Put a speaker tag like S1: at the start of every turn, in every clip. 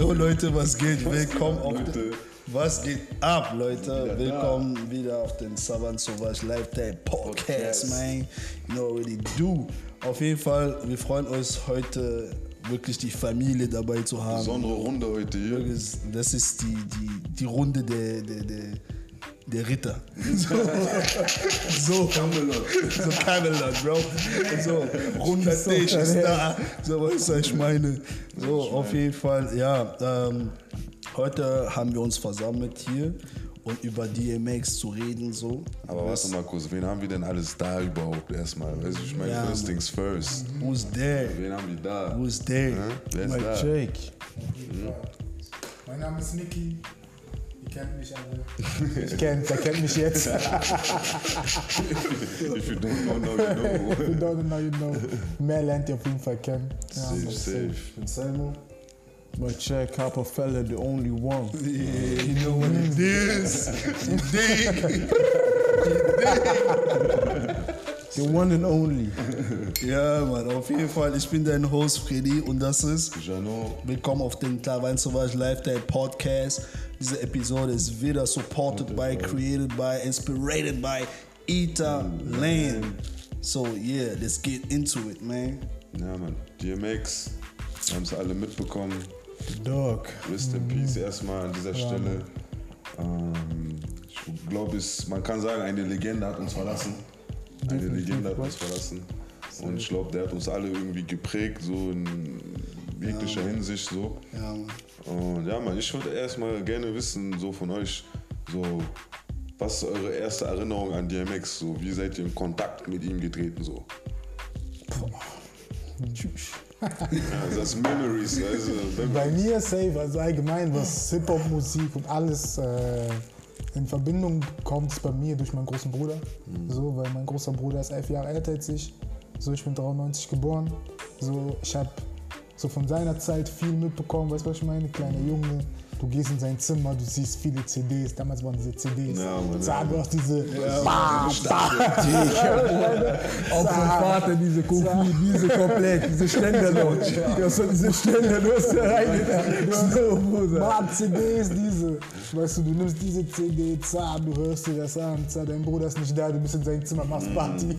S1: Jo Leute, was geht? Willkommen auf den, Was geht ab, Leute? Willkommen wieder auf den Savant Sauvage Lifetime Podcast, man. You know already do. Auf jeden Fall, wir freuen uns heute wirklich die Familie dabei zu haben.
S2: Besondere Runde heute hier.
S1: Das ist die, die, die Runde der, der, der, der Ritter. So, Camelot. So Camelot, Bro. So, runder Tisch ist da. So, was ich meine. So, auf jeden Fall, ja. Ähm, heute haben wir uns versammelt hier und über DMX zu reden, so.
S2: Aber warte mal kurz, wen haben wir denn alles da überhaupt erstmal? Weißt du, ich meine,
S1: Ja,
S2: first things first.
S1: Who's there?
S2: Wen haben wir da?
S1: Who's there?
S2: Hä? Wer ist da?
S3: Jake.
S4: Mein Name ist Niki. Ihr kennt mich alle.
S3: Ich kennt, der kennt mich jetzt.
S2: If you don't know, now you know.
S3: you don't know, you know. Mehr lernt ihr auf jeden Fall kennen. Ja,
S2: Safe, safe.
S4: bin Selmo.
S3: Mike Jake, Harper Fella, the only one.
S1: Yeah, you know what it mm. is. You dig?
S3: The one and only.
S1: Ja, Mann, auf jeden Fall. Ich bin dein Host Freddy und das ist
S2: Jano,
S1: Willkommen auf den Taiwan Sauvage Lifestyle Podcast. Diese Episode ist wieder supported by, created by, inspired by Eta Lane. So yeah, let's get into it, man.
S2: ja man, DMX, haben es alle mitbekommen.
S3: The dog.
S2: Rest in Peace erstmal an dieser Stelle. Ähm, ich glaube, es- man kann sagen, eine Legende hat uns verlassen. Eine Legende hat uns verlassen. Und ich glaube, der hat uns alle irgendwie geprägt, so in jeglicher Hinsicht so.
S1: Ja, Mann.
S2: Und ja, man, ich würde erstmal gerne wissen, so von euch, so, was ist eure erste Erinnerung an DMX? So, wie seid ihr in Kontakt mit ihm getreten? So? Ja, das sind Memories, also,
S3: Bei mir safe, also allgemein, was Hip-Hop-Musik und alles äh, in Verbindung kommt, ist bei mir durch meinen großen Bruder. So, weil mein großer Bruder ist elf Jahre älter als ich. So, ich bin 93 geboren. So, ich habe so von seiner Zeit viel mitbekommen, weißt du, was ich meine? Kleiner Junge, du gehst in sein Zimmer, du siehst viele CDs. Damals waren diese CDs.
S2: Ja, Mann,
S3: Sag
S2: ja.
S3: doch diese. Bam,
S5: Auch vom Vater diese Kopie, diese komplett, diese Ständer noch. Du hast so diese Ständer, du hast da reingetan. So, Bruder.
S3: Mann, CDs, diese. Weißt du, du nimmst diese CD, zack, du hörst dir das an, zack, dein Bruder ist nicht da, du bist in seinem Zimmer, machst Party.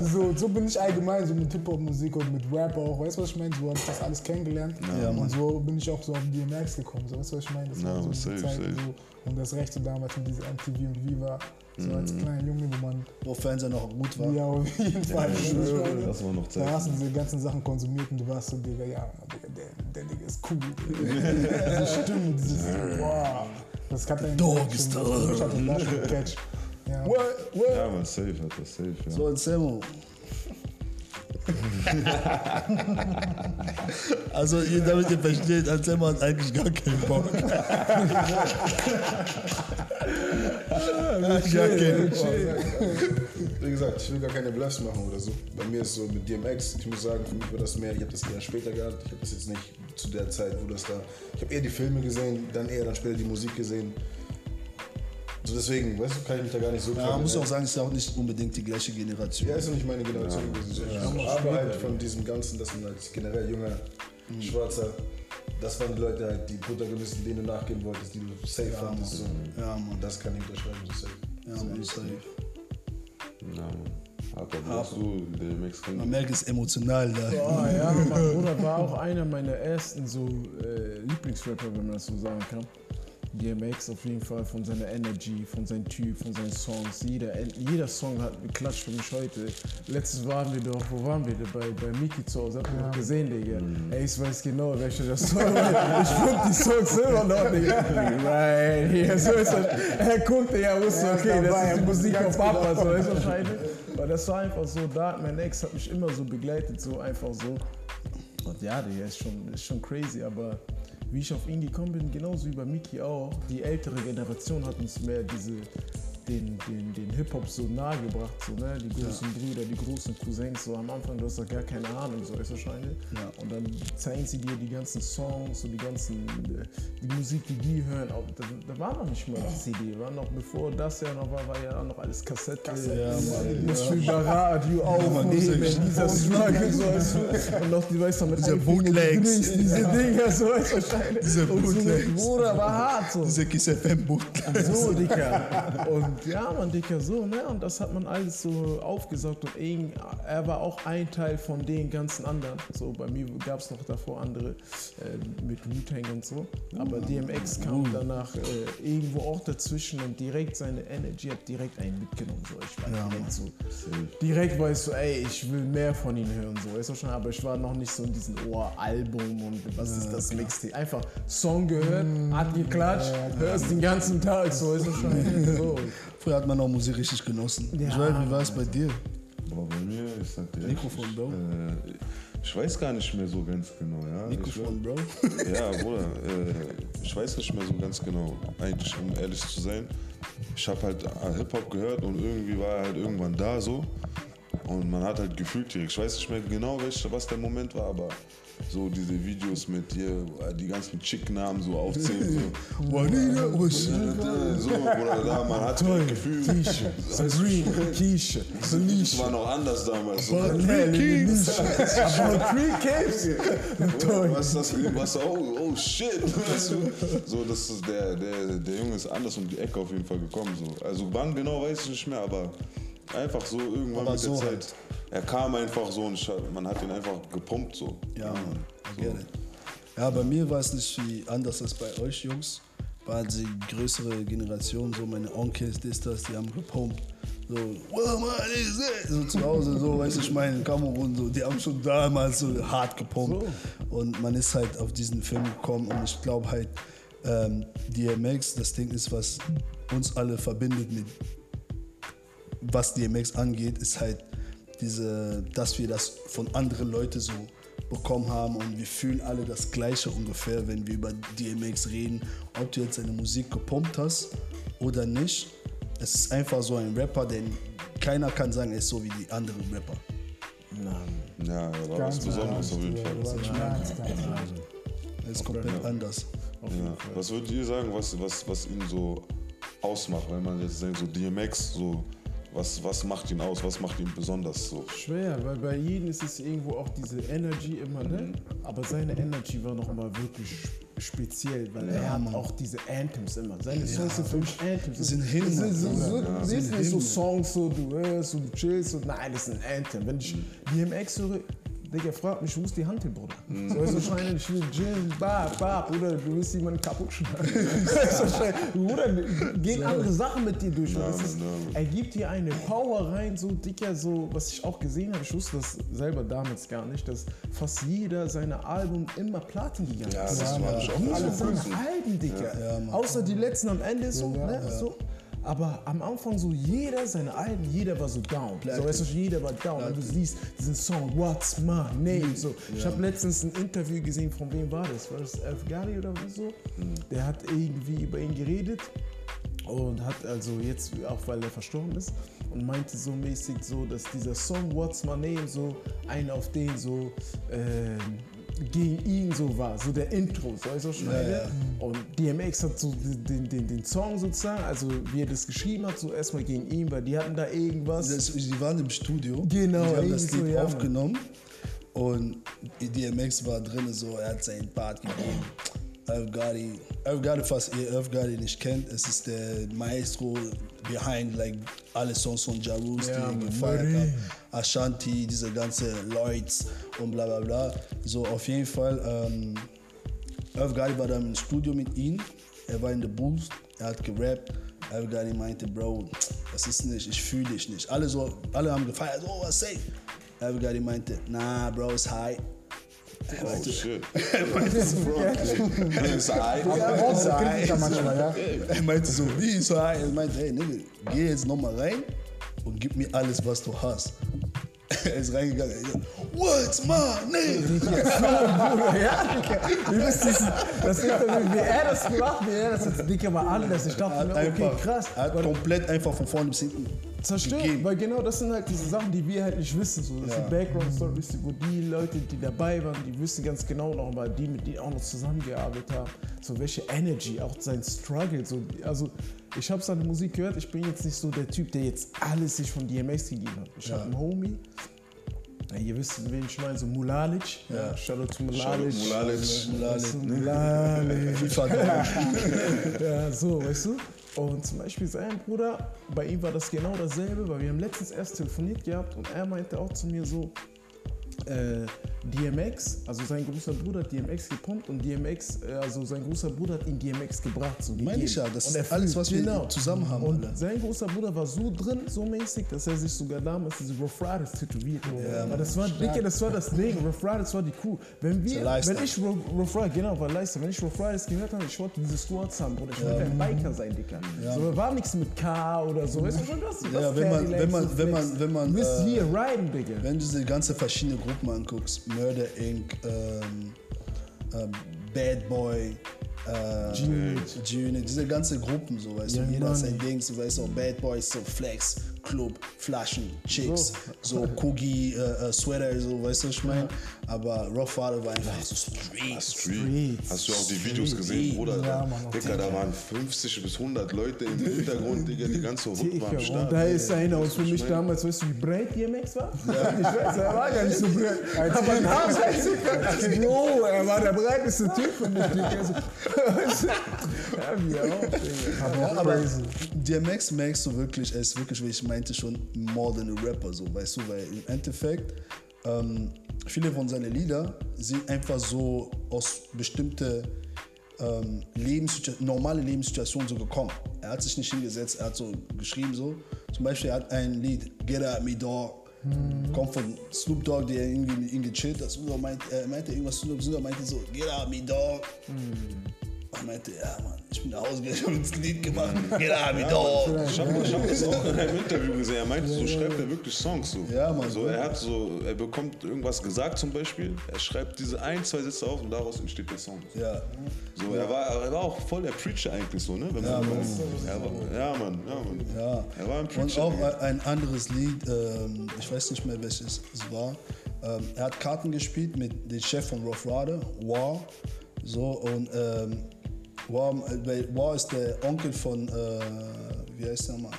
S3: so, so bin ich allgemein, so mit Hip-Hop-Musik und mit Rap auch, weißt du, was ich meine? So habe ich das alles kennengelernt.
S1: Ja,
S3: und so bin ich auch so auf DMX gekommen, so, weißt du, was ich meine? Das
S2: Ja,
S3: war so
S2: safe,
S3: Zeiten
S2: safe.
S3: so. Und das Recht so damals mit dieser MTV und Viva, so als kleiner Junge, wo man,
S1: Wo Fernseher noch gut war.
S3: ja, auf jeden Fall. meine?
S2: das war noch
S3: Da
S2: Zeit.
S3: hast du diese ganzen Sachen konsumiert und du warst so, Digga, ja, Digga, der, der Digga ist cool. Diese Stimme, dieses, wow. Das hat einen
S1: Dog ist da.
S3: Ich hatte da schon gecatcht. Ja.
S1: What? What?
S2: Ja, man, safe hat das, safe, ja.
S1: So, Anselmo. Also, ihr, damit ihr versteht, Anselmo hat eigentlich gar keinen Bock. gar keinen Bock.
S4: Wie gesagt, ich will gar keine Bluffs machen oder so. Bei mir ist so mit DMX, ich muss sagen, für mich war das mehr, ich habe das eher später gehabt. Ich habe das jetzt nicht zu der Zeit, wo das da. Ich habe eher die Filme gesehen, dann eher dann später die Musik gesehen. So deswegen, weißt du, kann ich mich da gar nicht so
S1: Ja, man muss auch sagen, es ist ja auch nicht unbedingt die gleiche Generation.
S4: Ja, ist ja nicht meine Generation gewesen. So. Aber halt von diesem Ganzen, dass man als generell junger, schwarzer, das waren die Leute halt, die Protagonisten, denen du nachgehen wolltest, die du safe fandest. So.
S1: Ja, Mann.
S4: Und das kann ich unterschreiben, so safe.
S1: Ja, man, safe.
S2: Ja, man. Harper, wie hast du DMX
S1: Man
S2: kennengelernt?
S1: merkt, es ist emotional da.
S5: Oh, ja, mein Bruder war auch einer meiner ersten so äh, Lieblingsrapper, wenn man das so sagen kann. DMX auf jeden Fall von seiner Energy, von seinem Typ, von seinen Songs. Jeder, jeder Song hat geklatscht für mich heute. Letztes waren wir doch, wo waren wir denn? Bei, bei Miki zu Hause, habt ihr noch gesehen, Digga? Ey, ich weiß genau, welcher das Song war. Ich finde die Songs immer noch, Digga. Right, hier, so ist das. Er guckte ja, wusste,
S3: ist
S5: okay, das ist die Musik von Papa,
S3: genau.
S5: so ist wahrscheinlich. Aber das war einfach so, da, mein Ex hat mich immer so begleitet, so einfach so. Und ja, Digga, ist schon, ist schon crazy, aber wie ich auf ihn gekommen bin, genauso wie bei Miki auch, die ältere Generation hat uns mehr diese, den, den, den Hip-Hop so nahe gebracht, so, ne? die großen Brüder, die großen Cousins, so am Anfang, du hast doch gar keine Ahnung, so ist wahrscheinlich.
S1: Ja.
S5: Und dann zeigen sie dir die ganzen Songs, so die ganzen, äh, die Musik, die die hören, auch, da, da war noch nicht mal die CD, war noch, bevor das ja noch war, war ja noch alles Kassette.
S1: Ja, Mann.
S5: Du über Radio aufnehmen, dieser Struggle, so, weißt du? und noch, die weißt du, mit
S1: Diese
S5: einem Finger
S1: Bootlegs.
S5: diese Dinger, so, weißt du, wahrscheinlich.
S1: Diese
S5: Und so,
S1: Bootlegs.
S5: Bruder, war hart, so.
S1: Diese Kiss FM Boot.
S5: So, Dicker. Und ja, man, Dicker, so, ne? Und das hat man alles so aufgesaugt und er war auch ein Teil von den ganzen anderen. So, bei mir gab es noch davor andere äh, mit Wu-Tang und so. Aber DMX kam danach äh, irgendwo auch dazwischen und direkt seine Energy hat direkt einen mitgenommen. So, ich war direkt so, direkt weißt du, ey, ich will mehr von ihm hören, so, weißt du schon, aber ich war noch nicht so in diesem Ohr-Album und was ist das Mixtape. Einfach Song gehört, hat geklatscht, hörst den ganzen Tag, so, weißt du schon. So.
S1: Früher hat man auch Musik richtig genossen.
S5: Ja,
S1: Joel, wie war es bei dir?
S2: Boah, bei mir, ich sag dir
S1: Mikrofon,
S2: ehrlich,
S1: Bro.
S2: Ich, äh, ich weiß gar nicht mehr so ganz genau, ja.
S1: Mikrofon, Bro.
S2: Ich, ja, Bruder, äh, ich weiß nicht mehr so ganz genau, eigentlich, um ehrlich zu sein. Ich habe halt äh, Hip-Hop gehört und irgendwie war er halt irgendwann da so. Und man hat halt gefühlt direkt, ich weiß nicht mehr genau, welch, was der Moment war, aber so diese Videos mit dir, die ganzen Chick-Namen so aufzählen. So.
S1: Was
S2: So, Bruder, da, man hat direkt gefühlt.
S5: Keisha, Sabrina,
S2: Das
S5: Felicia.
S2: war noch anders damals. So.
S5: About three kings.
S2: Was ist das? Was? Oh, oh shit. So, das ist der, der, der Junge ist anders um die Ecke auf jeden Fall gekommen. So. Also wann genau weiß ich nicht mehr, aber einfach so irgendwann
S1: Aber
S2: mit
S1: so
S2: der Zeit.
S1: halt.
S2: Er kam einfach so und man hat ihn einfach gepumpt so.
S1: Ja, Mann. Gerne. Ja, bei mir war es nicht wie anders als bei euch, Jungs. War die größere Generation, so meine Onkels, das, das, die haben gepumpt. So, wow, man, is it? so zu Hause, so, weißt du, ich meine, in Kamerun, so, die haben schon damals so hart gepumpt. Und man ist halt auf diesen Film gekommen und ich glaube halt, ähm, DMX, das Ding ist, was uns alle verbindet mit was DMX angeht, ist halt diese, dass wir das von anderen Leuten so bekommen haben und wir fühlen alle das Gleiche ungefähr, wenn wir über DMX reden, ob du jetzt seine Musik gepumpt hast oder nicht. Es ist einfach so ein Rapper, den keiner kann sagen, er ist so wie die anderen Rapper.
S2: Ja, er war was Besonderes auf jeden Fall.
S1: Er ist komplett anders.
S2: Ja. Was würdet ihr sagen, was, was, was ihn so ausmacht, wenn man jetzt denkt, so DMX, so, was, was macht ihn aus, was macht ihn besonders so?
S5: Schwer, weil bei jedem ist es irgendwo auch diese Energy immer, ne? Aber seine Energy war noch mal wirklich speziell, weil er hat auch diese Anthems immer. Seine Songs sind für mich Anthems.
S1: sind Hymnen,
S5: Das sind so, so, das
S1: Ja. Sind
S5: nicht so. Songs, so du hörst, so du chillst, so, nein, das ist ein Anthem. Wenn ich DMX höre, Digga, frag mich, wo ist die Hand hin, Bruder? So ist wahrscheinlich, ich will chillen, bab, bab, oder du willst jemanden kaputt schlagen. Bruder, gehen andere Sachen mit dir durch. das ist, er gibt dir eine Power rein, so dicker, so, was ich auch gesehen habe, ich wusste das selber damals gar nicht, dass fast jeder seine Album immer Platin gegangen
S2: Ja,
S5: ist.
S2: das habe ich auch
S5: Alle seine Alben, Dicker. Außer die letzten am Ende so, ne? so. Aber am Anfang so jeder seine Alben, jeder war so down. So, weißt du, jeder war down. Und du siehst diesen Song What's My Name. So, ich habe letztens ein Interview gesehen, von wem war das? War das Elf Gary oder so? Der hat irgendwie über ihn geredet und hat also jetzt, auch weil er verstorben ist, und meinte so mäßig so, dass dieser Song What's My Name so ein auf den so ähm, gegen ihn so war, so der Intro, so ich so schneide. Und DMX hat so den, den, den Song sozusagen, also wie er das geschrieben hat, so erstmal gegen ihn, weil die hatten da irgendwas.
S1: Das, die waren im Studio.
S5: Genau,
S1: Die haben das
S5: irgendwie so,
S1: Lied
S5: ja,
S1: aufgenommen. Und DMX war drin, so, er hat seinen Part gegeben. Irv Gotti, Irv Gotti, falls ihr Irv Gotti nicht kennt, es ist der Maestro behind like alle Songs von Ja Rule, die
S5: Ja,
S1: gefeiert habt. Ashanti, diese ganze Lloyds und bla bla bla. So, auf jeden Fall, ähm, Gotti war dann im Studio mit ihm. Er war in der Booth, er hat gerappt. Gotti meinte, Bro, das ist nicht, ich fühle dich nicht. Alle, so, alle haben gefeiert, oh, was say? Irv Gotti meinte, nah, Bro, ist high. Er
S2: Oh
S1: meinte,
S2: shit. Bro, ist high.
S3: Große Kritiker manchmal, ja.
S1: er meinte so, wie ist high? Er meinte, hey, Nigga, geh jetzt nochmal rein und gib mir alles, was du hast. er ist reingegangen. What's my name?
S5: ja. Wie bist du das Interview, wie er das gemacht, wie er das jetzt, Digga, war anders. Ich dachte okay, krass.
S1: er hat komplett einfach von vorne bis hinten
S5: Zerstört,
S1: gegeben.
S5: weil genau das sind halt diese Sachen, die wir halt nicht wissen. So. Das
S1: Ja.
S5: sind Background-Stories, wo die Leute, die dabei waren, die wissen ganz genau noch mal, die mit denen auch noch zusammengearbeitet haben. So welche Energy, auch sein Struggle. So, also ich habe seine Musik gehört, ich bin jetzt nicht so der Typ, der jetzt alles sich von DMX gegeben hat. Ich habe einen Homie, ja, ihr wisst, wen ich meine, so Mulalic. Ja. Shoutout to Mulalic.
S2: Mulalic.
S5: Weißt du, Mulalic.
S1: Down.
S5: Ja, so, weißt du? Und zum Beispiel sein Bruder, bei ihm war das genau dasselbe, weil wir haben letztens erst telefoniert gehabt und er meinte auch zu mir so, äh, DMX, also sein großer Bruder hat DMX gepumpt und DMX, äh, also sein großer Bruder hat ihn DMX gebracht. So
S1: Meine ich ja, das ist alles, was wir zusammen haben,
S5: Und
S1: Alter.
S5: sein großer Bruder war so drin, so mäßig, dass er sich sogar damals diese Rough Riders tätowiert hat. Aber das war, Dicke, das war das Ding, Rough Riders war die Crew. Wenn wir, wenn ich Rough Riders, genau, war Leistung, wenn ich Rough Riders gehört habe, ich wollte diese Squads haben, Bruder, ich wollte ein Biker sein, Dicker. So, da war nichts mit K oder so, weißt du schon, das,
S1: Ja, wenn man-
S5: Cadillac,
S1: wenn man-
S5: so
S1: wenn man-
S5: Flex.
S1: wenn man,
S5: Du bist
S1: äh,
S5: hier riden, Digga.
S1: Wenn du diese ganze verschiedene Gruppen anguckst, Murder Inc., ähm, ähm, Bad Boy, äh,
S5: G-Unit.
S1: Diese ganze Gruppen, so weißt
S5: Ja,
S1: du, jeder hat sein Ding, so weißt du, Bad Boys, so Flex, Club, Flaschen, Chicks, so, Cookie, äh, äh, Sweater, so weißt du, was ich meine. Aber Rough Rider war einfach so Street.
S2: Street. Hast du auch die Videos gesehen, Bruder?
S3: Ja, Mann,
S2: Digga, da waren 50 bis 100 Leute im Hintergrund, Digga, die ganze Hut war am Start.
S5: da ist einer,
S2: du,
S5: für mich
S2: ich meine?
S5: damals, weißt du, wie breit DMX war? Ich weiß, er war gar nicht so breit. Aber damals, Bro, er war der breiteste Typ für mich, Ja, wir auch.
S3: Aber
S1: Aber
S3: crazy.
S1: DMX merkst du wirklich, er ist wirklich, wie ich meinte, schon more than a rapper, so, weißt du, weil im Endeffekt ähm, viele von seinen Lieder sind einfach so aus bestimmte ähm, Lebenssituationen, normale Lebenssituationen so gekommen. Er hat sich nicht hingesetzt, er hat so geschrieben so. Zum Beispiel er hat ein Lied, Get At Me Dog, kommt von Snoop Dogg, der irgendwie mit ihm gechillt hat. Snoop Dogg meinte, er meinte irgendwas, Snoop Dogg meinte so, Get At Me Dog. Er meinte, ja Mann, ich bin nach Hause gegangen, ich habe das Lied gemacht, Get At Me Dog.
S2: Ich habe hab das auch in einem Interview gesehen. Er meinte, so schreibt er wirklich Songs. So.
S1: Ja, Mann.
S2: Also er hat so, er bekommt irgendwas gesagt zum Beispiel, er schreibt diese ein, zwei Sätze auf und daraus entsteht der Song.
S1: Ja.
S2: So, er, war, er war auch voll der Preacher eigentlich so, ne? Wenn man er war, ja, Mann, ja, Mann.
S1: Ja.
S2: Er war ein
S1: Und
S2: Preacher.
S1: auch ein anderes Lied, ähm, ich weiß nicht mehr welches es war. Ähm, er hat Karten gespielt mit dem Chef von Rough Rider, War. So, und ähm, War, äh, weil War ist der Onkel von, äh, wie heißt der mal?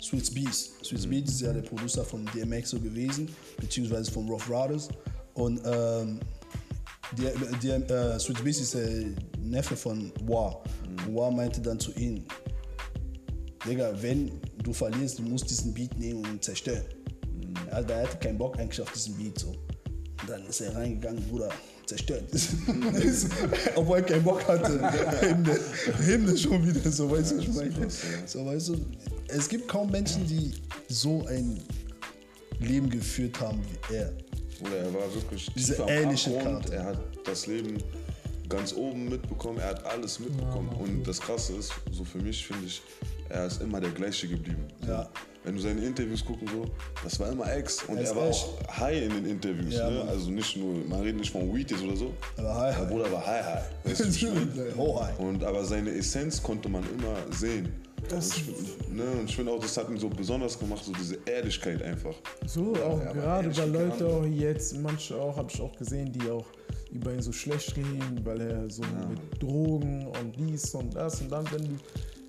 S1: Sweets Beats. Sweets Beats ist ja der Producer von DMX so gewesen, beziehungsweise von Rough Riders. Und ähm, der, der, äh, Sweets Beats ist der Neffe von War. Und War meinte dann zu ihm, Digga, wenn du verlierst, du musst diesen Beat nehmen und ihn zerstören. Also, er hatte keinen Bock eigentlich auf diesen Beat so. Und dann ist er reingegangen, Bruder, zerstört. Obwohl er keinen Bock hatte. Hymne, Hymne schon wieder, so weißt du, ich meine. So, weißt du, es gibt kaum Menschen, die so ein Leben geführt haben wie er.
S2: Oder er war wirklich
S1: Diese ähnliche. Karte.
S2: Er hat das Leben ganz oben mitbekommen, er hat alles mitbekommen. Und das Krasse ist, so für mich finde ich, er ist immer der gleiche geblieben.
S1: Ja.
S2: Wenn du seine Interviews gucken, so, das war immer Ex. Und
S1: Er
S2: war
S1: echt.
S2: auch high in den Interviews.
S1: Ja,
S2: ne? Also nicht nur, man redet nicht von Weed jetzt oder so.
S1: Aber high,
S2: Der
S1: high.
S2: Bruder war high, high. Weißt du, wie ich meine?
S1: Oh, hi.
S2: Und aber seine Essenz konnte man immer sehen. Und ich, ne, und ich finde auch, das hat ihn so besonders gemacht, so diese Ehrlichkeit einfach.
S5: So,
S2: Ja,
S5: auch
S2: er
S5: gerade bei
S2: wie
S5: Leute
S2: andere.
S5: auch jetzt, manche auch, habe ich auch gesehen, die auch über ihn so schlecht reden, weil er so mit Drogen und dies und das und dann, wenn du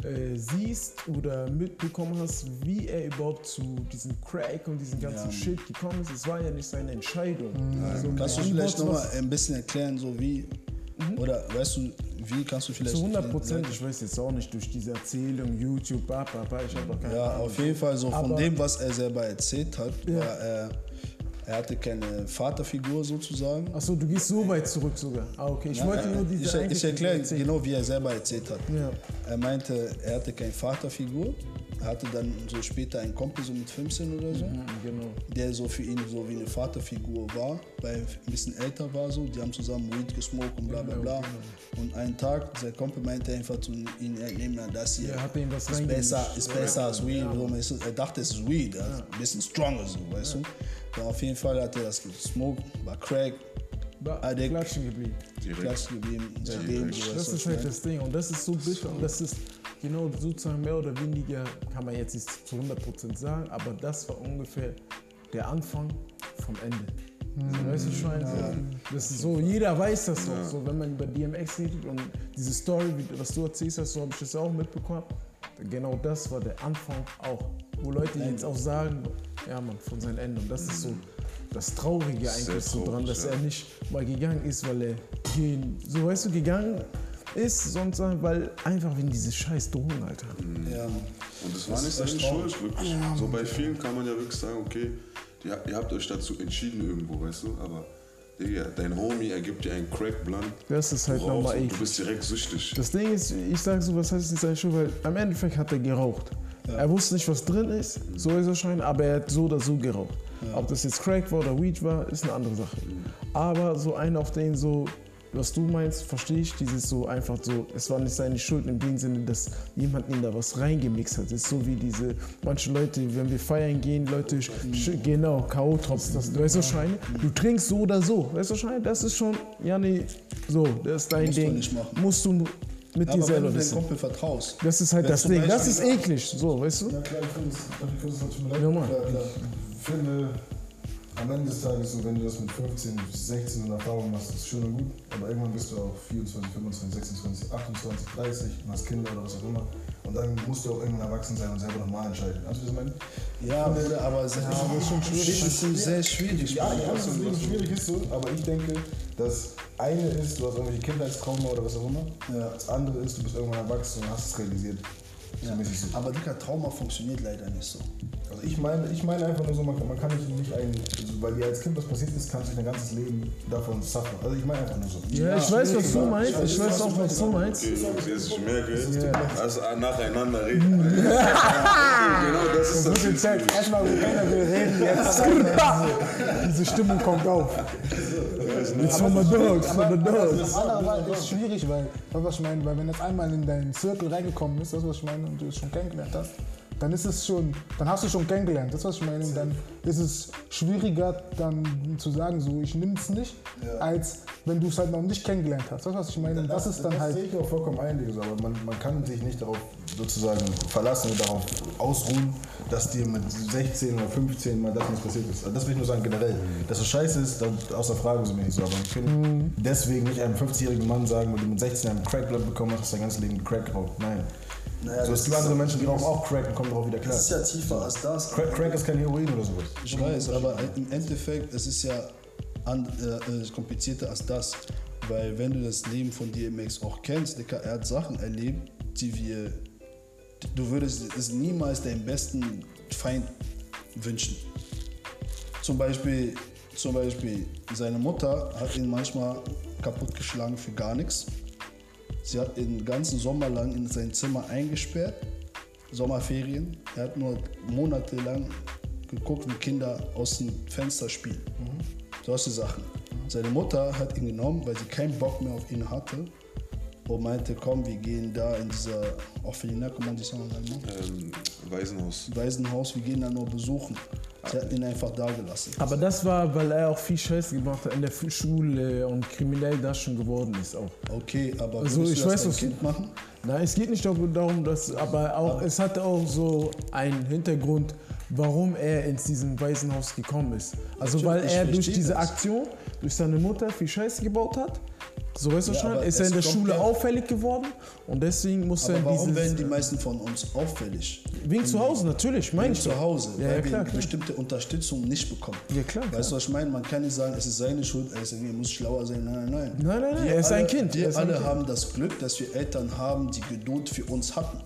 S5: äh, siehst oder mitbekommen hast, wie er überhaupt zu diesem Crack und diesem ganzen Shit gekommen ist, es war ja nicht seine Entscheidung. Also,
S1: Kannst du vielleicht nochmal ein bisschen erklären, so wie, oder weißt du, wie kannst du vielleicht...
S5: Zu 100 Prozent, ich weiß jetzt auch nicht durch diese Erzählung, YouTube, papa, papa, ich habe keine
S1: Ja,
S5: Ahnung.
S1: auf jeden Fall so von
S5: Aber-
S1: dem, was er selber erzählt hat,
S5: Ja.
S1: war er, er hatte keine Vaterfigur sozusagen.
S5: Achso, du gehst so weit zurück sogar. Ah, okay, ich wollte nur diese
S1: ich, ich erkläre genau, wie er selber erzählt hat.
S5: Ja.
S1: Er meinte, er hatte keine Vaterfigur. Er hatte dann so später einen Kumpel, so mit 15 oder so,
S5: Mhm, Genau.
S1: der so für ihn so wie eine Vaterfigur war, weil er ein bisschen älter war so. Die haben zusammen Weed gesmoked und bla bla
S5: Genau,
S1: bla. Und einen Tag, sein Kumpel meinte einfach zu ihm, ey, nimm mal das hier.
S5: Ja, hat ihm was
S1: ist besser, ist besser als Weed. So, er dachte, es ist Weed, also ein bisschen stronger so, weißt du. Ja, auf jeden Fall hat er das gesmoked, war Crack, Addict.
S5: klatschen geblieben.
S2: Direkt.
S1: Klatsch geblieben, seitdem.
S5: Das ist halt das Ding und das ist so bitter und das ist genau sozusagen mehr oder weniger, kann man jetzt nicht zu 100% sagen, aber das war ungefähr der Anfang vom Ende. So, weißt du schon? Das ist so, jeder weiß das auch, so, wenn man über DMX redet und diese Story, was du erzählst hast, so habe ich das auch mitbekommen. Genau das war der Anfang auch, wo Leute jetzt auch sagen, ja man, von seinem Ende. Und das ist so das Traurige eigentlich so dran, dass
S2: ja.
S5: er nicht mal gegangen ist, weil er gehen, so weißt du, gegangen ist, sondern weil einfach wegen dieses scheiß Drogen, Alter.
S1: Ja.
S2: Und das war nicht seine Schuld, wirklich. So bei vielen kann man ja wirklich sagen, okay, die, ihr habt euch dazu entschieden irgendwo, weißt du, aber Digga, dein Homie, er gibt dir einen Crack-Blunt.
S5: Das ist halt
S2: du rauchst
S5: nochmal
S2: und
S5: eklig.
S2: Du bist direkt süchtig.
S5: Das Ding ist, ich sage so, was heißt nicht seine Schuld, weil am Endeffekt hat er geraucht. Er wusste nicht, was drin ist, so ist er schon, aber er hat so oder so geraucht. Ob das jetzt Crack war oder Weed war, ist eine andere Sache. Aber so einen auf den so, was du meinst, verstehe ich, dieses so einfach so, es war nicht seine Schuld in dem Sinne, dass jemand ihm da was reingemixt hat. Es ist so wie diese, manche Leute, wenn wir feiern gehen, Leute, genau, K.O.-Tropfen, das, weißt du, Scheine, du trinkst so oder so, weißt du, Scheine, das ist schon, ja, nee, so, das ist dein
S1: Musst du
S5: Ding.
S1: nicht machen.
S5: Musst du mit dir
S1: Aber wenn
S5: selber
S1: du deinem. Kumpel vertraust.
S5: Das ist halt das Ding. Das ist eklig, so, weißt du?
S4: Ja klar, ich finde es ich finde es halt schon leid.
S5: Ja, Mann.
S4: Klar. Ich finde, am Ende des Tages, so, wenn du das mit 15, 16 in Erfahrung machst, ist schön und gut. Aber irgendwann bist du auch 24, 25, 26, 28, 30 und hast Kinder oder was auch immer. Und dann musst du auch irgendwann erwachsen sein und selber nochmal entscheiden. Weißt du, was ich meine?
S1: Ja, aber es ist schon schwierig. Das ist sehr schwierig.
S4: Ja, ja, das ist schwierig ist so, aber ich denke, das eine ist, du hast irgendwelche Kindheitstrauma oder was auch immer.
S1: Ja.
S4: Das andere ist, du bist irgendwann erwachsen und hast es realisiert. Mäßig so.
S1: Aber Dicker, Trauma funktioniert leider nicht so.
S4: Also ich meine, ich meine einfach nur so, man, kann- man kann nicht, nicht ein, also weil dir als Kind was passiert ist, kannst du dein ganzes Leben davon suffern. Also ich meine einfach nur so.
S5: Ja, ich weiß, was du meinst. Ich weiß auch, was du meinst.
S2: Okay, jetzt ich merke, das nacheinander reden. genau, das ist das. Jetzt.
S3: Erstmal, wo keiner will reden, jetzt. Diese Stimmung kommt auf.
S5: It's for my dogs, for the dogs.
S3: War echt schwierig, weil, weißt du, was ich meine, weil wenn jetzt einmal in deinen Zirkel reingekommen bist, das was ich meine, und du es schon kennengelernt hast, dann ist es schon, dann hast du schon kennengelernt, das was ich meine, dann ist es schwieriger dann zu sagen, so ich nehme es nicht, als wenn du es halt noch nicht kennengelernt hast. Das was ich meine, und das ist dann
S4: das
S3: halt
S4: sehe ich auch vollkommen ein, aber man, man kann sich nicht darauf sozusagen verlassen und darauf ausruhen, dass dir mit 16 oder 15 mal das nicht passiert ist. Also das will ich nur sagen generell. Dass es scheiße ist, dann außer Frage so nicht so. Aber ich finde, deswegen nicht einem 50-jährigen Mann sagen, weil du mit 16 einen Crackblood bekommen hast, hast dein ganzes Leben Crack geraucht. Nein.
S1: Naja,
S4: so, es gibt andere Menschen, die rauchen auch Crack und kommen darauf wieder klar.
S1: Das ist ja tiefer als das.
S4: Crack, Crack ist kein Heroin oder sowas.
S1: Ich weiß, aber im Endeffekt, es ist ja an, äh, äh, komplizierter als das. Weil wenn du das Leben von DMX auch kennst, Dicker, er hat Sachen erlebt, die wir, du würdest es niemals deinem besten Feind wünschen. Zum Beispiel, zum Beispiel, seine Mutter hat ihn manchmal kaputtgeschlagen für gar nichts. Sie hat ihn den ganzen Sommer lang in sein Zimmer eingesperrt, Sommerferien. Er hat nur monatelang geguckt, wie Kinder aus dem Fenster spielen. Solche Sachen. Seine Mutter hat ihn genommen, weil sie keinen Bock mehr auf ihn hatte und meinte, komm, wir gehen da in dieser Orphelinat, comment on dit ça en allemand?
S2: Ähm, Waisenhaus.
S1: Waisenhaus, wir gehen da nur besuchen. Sie hat ihn einfach da gelassen.
S5: Aber das war, weil er auch viel Scheiße gemacht hat in der Schule und kriminell das schon geworden ist auch.
S1: Okay, aber
S5: Also, ich
S1: du das
S5: weiß,
S1: Kind machen?
S5: Nein, es geht nicht darum, dass, aber auch, es hatte auch so einen Hintergrund, warum er ins diesem Waisenhaus gekommen ist. Also weil er durch diese. Aktion, durch seine Mutter viel Scheiße gebaut hat. So weißt du
S1: Ja,
S5: schon, ist er in der Schule auffällig geworden und deswegen muss er
S1: Aber
S5: in
S1: warum werden die meisten von uns auffällig?
S5: Wegen zu Hause, natürlich, meine
S1: Wegen
S5: ich
S1: zu. Hause,
S5: Ja,
S1: weil
S5: ja,
S1: wir
S5: klar, klar.
S1: bestimmte Unterstützung nicht bekommen.
S5: Ja, klar,
S1: Weißt du, was ich meine? Man kann nicht sagen, es ist seine Schuld, er, ist, er muss schlauer sein. Nein, nein, nein.
S5: Nein, nein, nein,
S1: Wir
S5: er ist
S1: alle,
S5: ein Kind, er
S1: Wir alle
S5: Kind.
S1: haben das Glück, dass wir Eltern haben, die Geduld für uns hatten.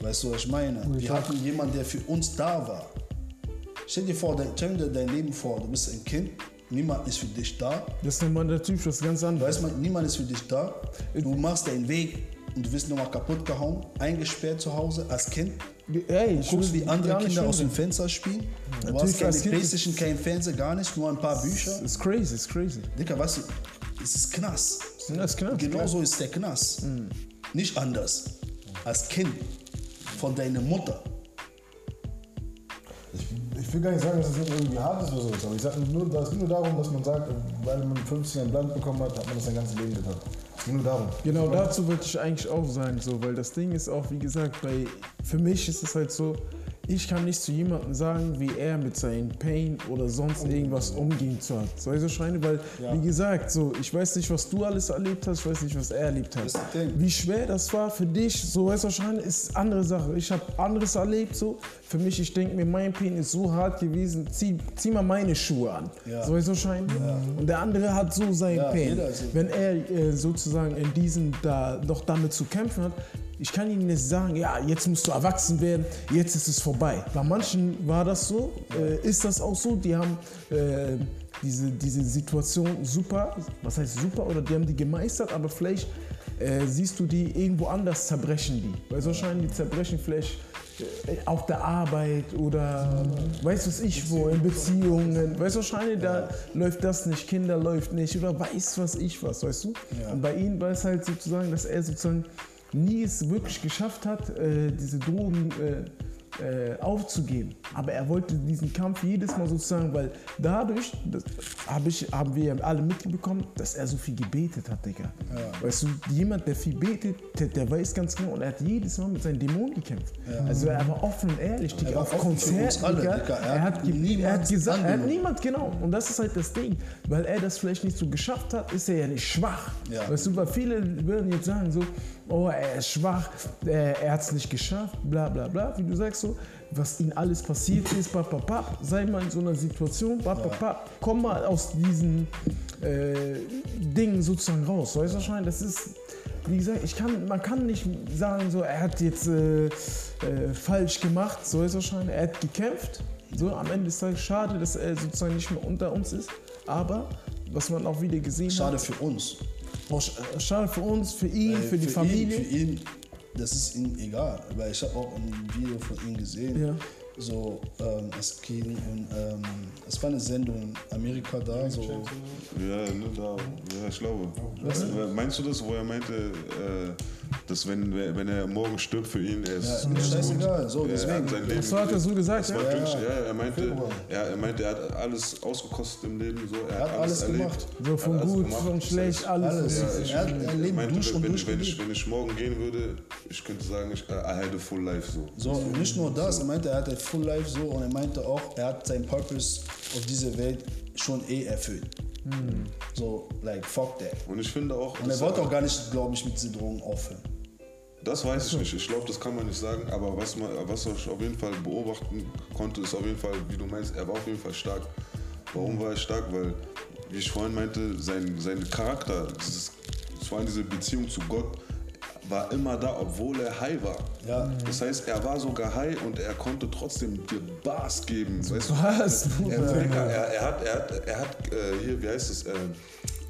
S1: Weißt du, was ich meine? Wir hatten jemanden, der für uns da war. Stell dir vor, dein, stell dir dein Leben vor, du bist ein Kind, niemand ist für dich da.
S5: Das ist nochmal der Typ, das ist ganz anders.
S1: Weiß man, niemand ist für dich da. Du machst deinen Weg und du wirst nochmal kaputt gehauen, eingesperrt zu Hause als Kind.
S5: Ey,
S1: Du guckst, wie andere Kinder aus dem Fenster spielen. Du
S5: Natürlich,
S1: hast keine
S5: ist-
S1: Playstation, kein Fernseher, gar nicht, nur ein paar Bücher.
S5: sein. It's crazy, it's crazy.
S1: Dicker, weißt du, es ist Knast.
S5: Das ist klar.
S1: Genau so ist der Knast. Nicht anders. Als Kind von deiner Mutter.
S4: Ich, ich
S3: ich will gar nicht sagen, dass es nicht irgendwie hart ist oder so, aber ich sage nur, es geht nur darum, dass man sagt, weil man 15 ein Blatt bekommen hat, hat man das sein ganzes Leben getan. Es geht nur darum.
S5: Genau dazu wollte ich eigentlich auch sagen, so, weil das Ding ist auch, wie gesagt, bei, für mich ist es halt so, ich kann nicht zu jemandem sagen, wie er mit seinem Pain oder sonst irgendwas umgehen zu hat. Soll ich so schreien? Weil,
S3: Ja.
S5: wie gesagt, so, ich weiß nicht, was du alles erlebt hast, ich weiß nicht, was er erlebt hat. Wie schwer das war für dich, so weißt du schreien, ist andere Sache. Ich habe anderes erlebt, so. Für mich, ich denke mir, mein Pain ist so hart gewesen, zieh, zieh mal meine Schuhe an.
S4: Ja.
S5: So weißt du schreien? Und der andere hat so sein
S4: Ja,
S5: Pain.
S4: so.
S5: Wenn er äh, sozusagen in diesem da noch damit zu kämpfen hat, ich kann ihm nicht sagen, ja, jetzt musst du erwachsen werden, jetzt ist es vorbei. Bei manchen war das so, äh, ist das auch so, die haben äh, diese, diese Situation super, was heißt super, oder die haben die gemeistert, aber vielleicht äh, siehst du die irgendwo anders zerbrechen die. Weil so scheinen die zerbrechen vielleicht äh, auf der Arbeit oder weiß was ich wo, in Beziehungen. Weißt du, wahrscheinlich da läuft das nicht, Kinder läuft nicht oder weiß was ich was, weißt du? Und bei ihm war es halt sozusagen, dass er sozusagen nie es wirklich geschafft hat, äh, diese Drogen äh, äh, aufzugeben. Aber er wollte diesen Kampf jedes Mal sozusagen, weil dadurch, das hab ich, haben wir ja alle mitbekommen, dass er so viel gebetet hat, Digga. Weißt du, jemand, der viel betet, der, der weiß ganz genau, und er hat jedes Mal mit seinen Dämonen gekämpft. Also er war offen und ehrlich, Digga,
S4: war
S5: auf Konzerten,
S4: alle,
S5: Digga.
S4: Digga. Er
S5: Er
S4: hat
S5: er hat gesagt, er hat niemand, genau. Und das ist halt das Ding. Weil er das vielleicht nicht so geschafft hat, ist er ja nicht schwach.
S4: Ja.
S5: Weißt du, weil viele würden jetzt sagen so, oh, er ist schwach, er, er hat es nicht geschafft, bla bla bla, wie du sagst so, was ihm alles passiert ist, pap, pap, pap, sei mal in so einer Situation, pap, pap, pap, komm mal aus diesen äh, Dingen sozusagen raus. Weißt du, wahrscheinlich, das ist, wie gesagt, ich kann, man kann nicht sagen, so, er hat jetzt äh, äh, falsch gemacht, so ist wahrscheinlich, er hat gekämpft. So, am Ende des Tages schade, dass er sozusagen nicht mehr unter uns ist, aber was man auch wieder gesehen
S4: Schade
S5: hat,
S4: für uns.
S5: Auch sch- äh, schade für uns, für ihn,
S4: Weil
S5: für die Familie.
S4: Ihn, für ihn, das ist ihm egal. Weil ich habe auch ein Video von ihm gesehen.
S5: Ja.
S4: So, ähm, es ging um, ähm, es war eine Sendung in Amerika da, so.
S2: Ja, ne, da, ja, ich glaube. Äh, Meinst du das, wo er meinte, äh, dass wenn, wenn er morgen stirbt für ihn, er ist,
S4: Ja,
S2: er ist gut.
S4: scheißegal, so,
S2: Er
S4: deswegen.
S2: hat sein Leben
S5: Das hat er so gesagt, ja?
S2: glücklich, ja, er meinte, ja, er meinte, er hat alles ausgekostet im Leben, so, er,
S4: Er hat alles
S2: erlebt.
S4: gemacht.
S5: So von
S2: alles
S5: gut,
S2: gemacht.
S5: von schlecht, alles.
S4: alles.
S2: Ja,
S5: was-
S2: ich,
S4: Er hat- er
S2: meinte,
S4: durch und
S2: wenn,
S4: durch
S2: wenn, ich, wenn ich morgen gehen würde, ich könnte sagen, ich, I had a full life so.
S4: So, und nicht nur das, er meinte, er hatte Full Life so und er meinte auch, er hat seinen Purpose auf dieser Welt schon eh erfüllt. So, like, fuck that.
S2: Und ich finde auch,
S4: Und er wollte auch gar nicht, glaube ich, mit diesen Drogen aufhören.
S2: Das weiß ich nicht. Ich glaube, das kann man nicht sagen. Aber was, man, was ich auf jeden Fall beobachten konnte, ist auf jeden Fall, wie du meinst, er war auf jeden Fall stark. Warum war er stark? Weil, wie ich vorhin meinte, sein, sein Charakter, dieses, vor allem diese Beziehung zu Gott, war immer da, obwohl er high war.
S4: Ja.
S2: Das heißt, er war sogar high und er konnte trotzdem dir Bars geben. Weißt du?
S5: Was?
S2: Er, er, er hat, er hat, er hat äh, hier, wie heißt es, äh,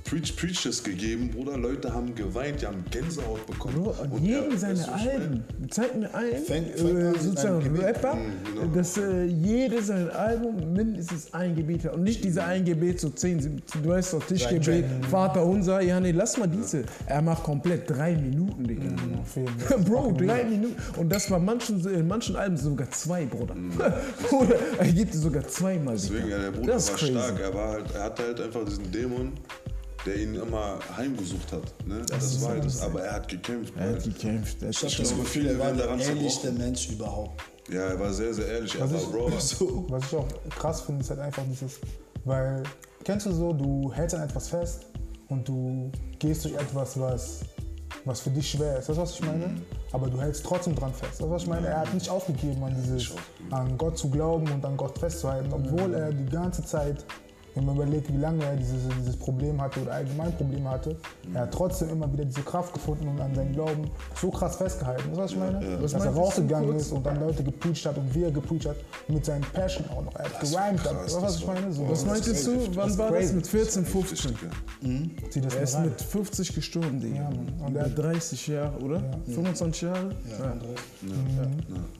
S2: Preach, Preaches gegeben, Bruder. Leute haben geweint, die haben Gänsehaut bekommen.
S5: Bro, und jeden seine? Alben. Zeig mir ein,
S4: Fängt- fängt an
S5: äh, sozusagen. Rapper,
S2: genau.
S5: dass äh, jede sein Album mindestens ein Gebet hat. Und nicht diese ein Gebet, so zehn, du weißt doch, Tischgebet, Vater unser. Ja, nee, lass mal diese. Er macht komplett drei Minuten, Digga.
S3: Fall.
S5: Bro, drei Minuten. Und das bei manchen, in manchen Alben sogar zwei, Bruder. Oder er gibt es sogar zweimal.
S2: Deswegen, ja, der Bruder
S5: Das ist
S2: war
S5: crazy.
S2: stark. Er, war halt, er hatte halt einfach diesen Dämon, der ihn immer heimgesucht hat. Ne? Das, war halt das, aber er hat gekämpft.
S5: Er hat gekämpft. Er
S4: Ich
S2: Ich
S4: das
S2: glaube,
S4: Gefühl,
S2: viele
S4: er war
S2: werden
S4: der
S2: daran
S4: ehrlichste. Mensch überhaupt.
S2: ja, er war sehr, sehr ehrlich. Er
S3: Was
S2: war
S3: ich-
S2: Bro.
S4: So.
S3: Was ich auch krass finde, ist halt einfach dieses, weil, kennst du so, du hältst an etwas fest und du gehst durch etwas, was, was für dich schwer ist. Das ist, was ich meine? Aber du hältst trotzdem dran fest. Das ist, was ich meine? Er hat nicht aufgegeben, an, dieses, an Gott zu glauben und an Gott festzuhalten, obwohl er die ganze Zeit, wenn man überlegt, wie lange er dieses, dieses Problem hatte oder allgemein Probleme hatte, er hat trotzdem immer wieder diese Kraft gefunden und an seinem Glauben so krass festgehalten. Das ist, was ich meine?
S5: Was
S3: Dass er
S5: du
S3: rausgegangen ist und dann Leute gepreacht hat und wie er gepreacht hat, mit seinem Passion auch noch. Er hat gerimt. Weißt du, was ich meine? So,
S5: Was meintest du? Wann war das? Mit 14, 15?
S2: Richtig, ja.
S3: Zieh das
S5: Er ist
S3: rein.
S5: mit 50 gestorben, Digga.
S3: Ja. Und er-
S5: 30 Jahre, oder? 25 Jahre? Ja.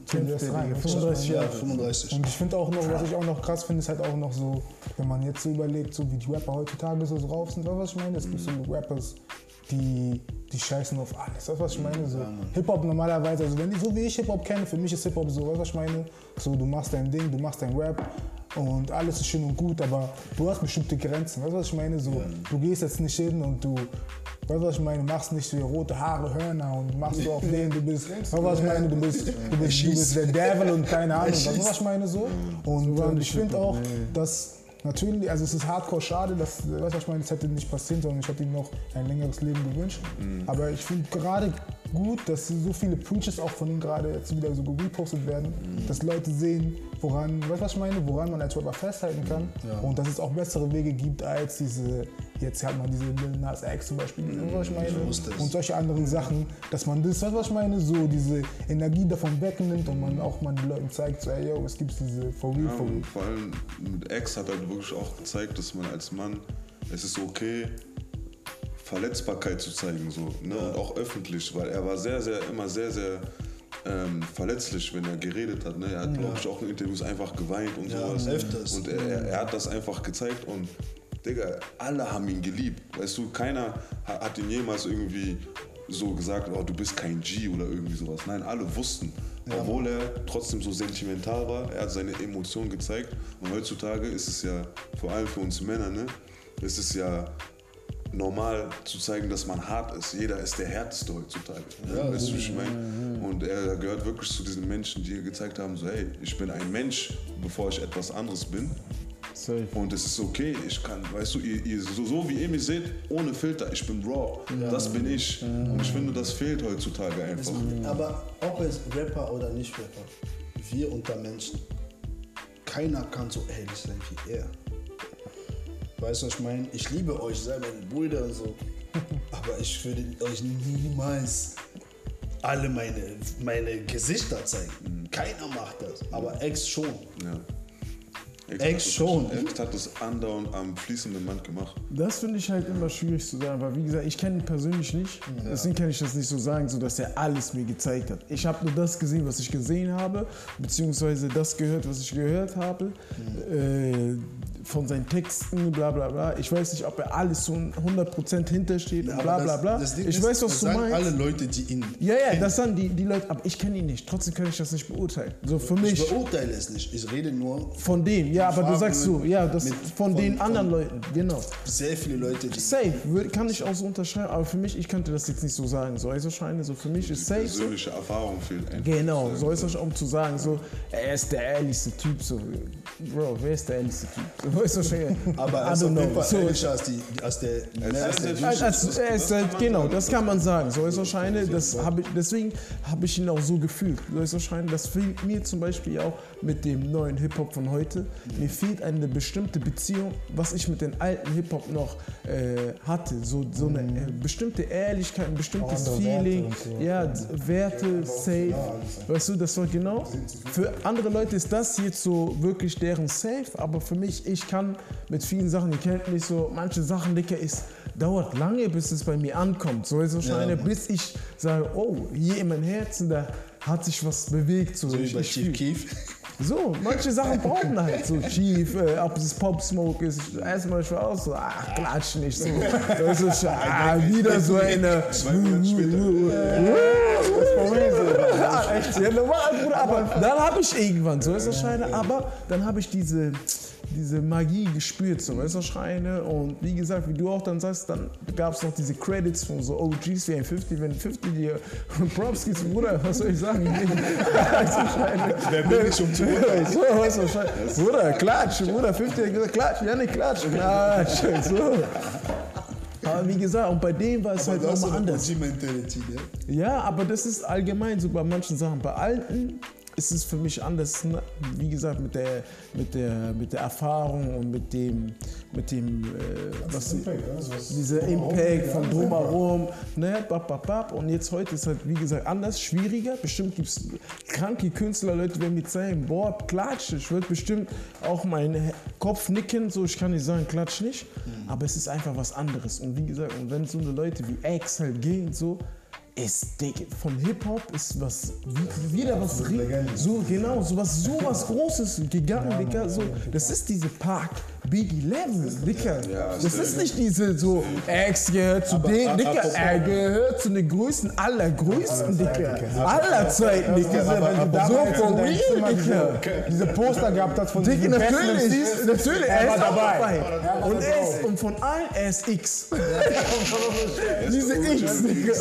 S3: Zieh das
S5: Digga,
S3: rein.
S5: 35
S4: Ja,
S5: Jahre.
S4: 35.
S3: Und ich finde auch noch, was ich auch noch krass finde, ist halt auch noch so, wenn man jetzt so überlegt, so wie die Rapper heutzutage so drauf sind, weißt du, was ich meine? Es gibt so Rappers, die, die scheißen auf alles. Weißt du, was ich meine? So, Hip-Hop normalerweise, also wenn die so wie ich Hip-Hop kenne, für mich ist Hip-Hop so, weißt du, was ich meine? So, du machst dein Ding, du machst dein Rap und alles ist schön und gut, aber du hast bestimmte Grenzen. Weißt du, was ich meine? So, Du gehst jetzt nicht hin und du, weißt du, was ich meine? Du machst nicht so rote Haare, Hörner und machst so auf den, du bist, weißt du, was ich meine? Du bist, du bist, du bist der Devil und keine Ahnung, weißt du, was ich meine? So. Und äh, ich finde auch, dass Natürlich, also es ist hardcore schade, dass, weißt du, was ich meine, das hätte nicht passieren sollen. Ich hätte ihm noch ein längeres Leben gewünscht. Aber ich finde gerade gut, dass so viele Preaches auch von ihm gerade jetzt wieder so repostet werden, dass Leute sehen, woran, weißt du, was ich meine, woran man als Rapper festhalten kann. Und dass es auch bessere Wege gibt als diese, jetzt hat man diese Lil Nas X zum Beispiel, du, was ich meine?
S4: das.
S3: Und solche anderen Sachen, dass man das, was ich meine, so diese Energie davon wegnimmt und man auch mal den Leuten zeigt, so, ey, yo, es gibt diese For Real,
S2: Ja,
S3: For Real.
S2: vor allem mit X hat halt wirklich auch gezeigt, dass man als Mann, es ist okay, Verletzbarkeit zu zeigen, so, ne? und auch öffentlich, weil er war sehr, sehr, immer sehr, sehr ähm, verletzlich, wenn er geredet hat. Ne? Er hat, glaube ich, auch in Interviews einfach geweint und
S4: Ja,
S2: sowas.
S4: öfters.
S2: Und er, er, er hat das einfach gezeigt und Digga, alle haben ihn geliebt. Weißt du, keiner ha- hat ihn jemals irgendwie so gesagt, oh, du bist kein G oder irgendwie sowas. Nein, alle wussten. Obwohl er trotzdem so sentimental war, er hat seine Emotionen gezeigt. Und heutzutage ist es ja, vor allem für uns Männer, ne, ist es ja normal zu zeigen, dass man hart ist. Jeder ist der Härteste heutzutage. Ne? weißt du, wie ich meine? Und er gehört wirklich zu diesen Menschen, die gezeigt haben, so, hey, ich bin ein Mensch, bevor ich etwas anderes bin.
S5: Safe.
S2: Und es ist okay, ich kann, weißt du, ihr, ihr, so, so wie ihr mich seht, ohne Filter, ich bin raw. Das bin ich. Und ich finde, das fehlt heutzutage einfach.
S1: Aber ob es Rapper oder nicht Rapper, wir unter Menschen, keiner kann so ehrlich sein wie er. Weißt du, was ich meine? Ich liebe euch, seid meine Brüder und so. Aber ich würde euch niemals alle meine, meine Gesichter zeigen. Keiner macht das. Aber Ex schon.
S2: Ja.
S1: Ex
S2: das-
S1: schon.
S2: Ex hat das andauernd am fließenden Band gemacht.
S5: Das finde ich halt immer schwierig zu sagen, weil wie gesagt, ich kenne ihn persönlich nicht. Deswegen kann ich das nicht so sagen, so dass er alles mir gezeigt hat. Ich habe nur das gesehen, was ich gesehen habe, beziehungsweise das gehört, was ich gehört habe. Äh, von seinen Texten, bla bla bla. Ich weiß nicht, ob er alles so 100% hintersteht und bla bla
S1: das-
S5: bla.
S1: das Ding
S5: ich weiß, was
S1: das
S5: du meinst.
S1: alle Leute, die ihn
S5: ja, ja,
S1: kennen.
S5: das sind die, die Leute, aber ich kenne ihn nicht. Trotzdem kann ich das nicht beurteilen. So für
S1: Ich
S5: mich,
S1: beurteile es nicht. Ich rede nur
S5: von dem, ja, aber du sagst so, ja, das
S1: Mit-
S5: von,
S1: von-
S5: den
S1: von-
S5: anderen Leuten, genau.
S1: sehr viele Leute, die
S5: Safe, kann ich auch so unterschreiben, aber für mich, ich könnte das jetzt nicht so sagen. So also scheine, so für mich ist safe. So.
S2: Persönliche Erfahrung fehlt einfach.
S5: Genau, so ist es um zu sagen, so, er ist der ehrlichste Typ, so, Bro, wer ist der ehrlichste Typ? So schon.
S1: Aber er ist auf jeden. Fall
S5: So,
S1: ehrlicher als, die, als der
S2: als der
S1: Mehrste.
S5: als, als, er ist halt, genau, das kann man sagen. So ist wahrscheinlich, das hab ich, deswegen habe ich ihn auch so gefühlt. So ist wahrscheinlich, das fehlt mir zum Beispiel auch mit dem neuen Hip-Hop von heute. Mir fehlt eine bestimmte Beziehung, was ich mit dem alten Hip-Hop noch äh, hatte. So, so eine äh, bestimmte Ehrlichkeit, ein bestimmtes
S3: Werte
S5: Feeling.
S3: und so.
S5: Ja, Werte, safe. Weißt du, das war genau. Für andere Leute ist das jetzt so wirklich deren Safe, aber für mich, ich kann mit vielen Sachen, ihr kennt mich so, manche Sachen, Dicker, ist dauert lange, bis es bei mir ankommt. So ist wahrscheinlich, bis ich sage, oh, hier in meinem Herzen, da hat sich was bewegt. So,
S1: So wie bei Chief Keef.
S5: So, manche Sachen brauchen halt so Chief, äh, ob es Pop Smoke ist. Erstmal schon auch so, ach, klatsch nicht so. Das ist schon, ah, wieder so eine. Echt, ja, normal, Bruder. Aber dann habe ich irgendwann, so ist das Scheine, aber dann habe ich diese, diese Magie gespürt, so ist das Scheine. Und wie gesagt, wie du auch dann sagst, dann gab es noch diese Credits von so OGs wie ein 50, wenn 50 dir Props gibt, Bruder, was soll ich sagen? Wer
S1: bin ich, um zu urteilen?
S5: So, weißt du, Scheine. Bruder, klatsch, Bruder, 50 hat gesagt, klatsch, ja, nicht klatsch, klatsch, so. Aber wie gesagt, und bei dem war es halt
S1: Das ist
S5: nochmal anders.
S1: Ne?
S5: Ja, aber das ist allgemein so bei manchen Sachen. Bei alten ist es für mich anders. ne? Wie gesagt, mit der, mit der, mit der Erfahrung und mit dem, mit dem, äh, was,
S3: Impact, ja, so was
S5: dieser Impact von drumherum, ne, bap, bap, bap. Und jetzt heute ist halt, wie gesagt, anders, schwieriger. Bestimmt gibt es kranke Künstler, Leute werden mir sagen, boah, klatsch. Ich würde bestimmt auch meinen Kopf nicken, so ich kann nicht sagen, klatsch nicht. Aber es ist einfach was anderes. Und wie gesagt, und wenn so eine Leute wie X halt gehen, so, ist von Hip-Hop ist was wie- wieder was so genau so was so was Großes gegangen, Digga. So, das ist diese Park Biggie Level, Dicker.
S2: Ja,
S5: das ist nicht diese so, X gehört zu den, Dicker, er gehört zu den größten aller größten, Dicker. Aller Zeiten, Dicker. So for real,
S3: diese,
S5: Dicker.
S3: diese Poster gehabt hast von
S5: Dicker, natürlich, natürlich,
S3: er war
S5: ist auch
S3: dabei.
S5: Und, er ist, und von allen, er ist X. diese X, Digga.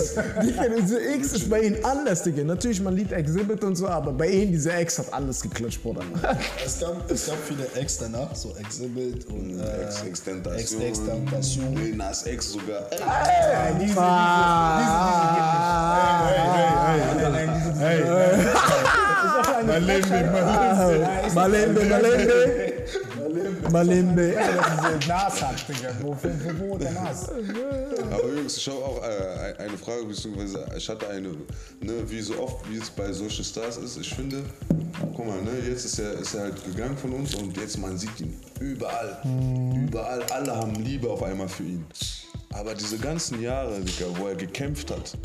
S5: Digga, diese X ist bei ihnen anders, Digga. Natürlich, man liebt Exhibit und so, aber bei ihnen, diese X hat alles geklatscht, Bruder.
S1: Es gab, es gab viele Ex danach, so Exhibit und äh,
S2: Ex Extentation.
S1: Extentation.
S2: Lil Nas X sogar.
S3: Ja, diese,
S5: Malembe, Malembe. Malembe.
S3: diese Nas hat, Digga. Wo, wo, wo der Nas?
S2: Aber Jungs, ich habe auch äh, eine Frage, beziehungsweise ich hatte eine, ne, wie so oft, wie es bei solchen Stars ist. Ich finde, guck mal, ne, jetzt ist er, ist er halt gegangen von uns und jetzt man sieht ihn überall. Überall, alle haben Liebe auf einmal für ihn. Aber diese ganzen Jahre, Digga, wo er gekämpft hat,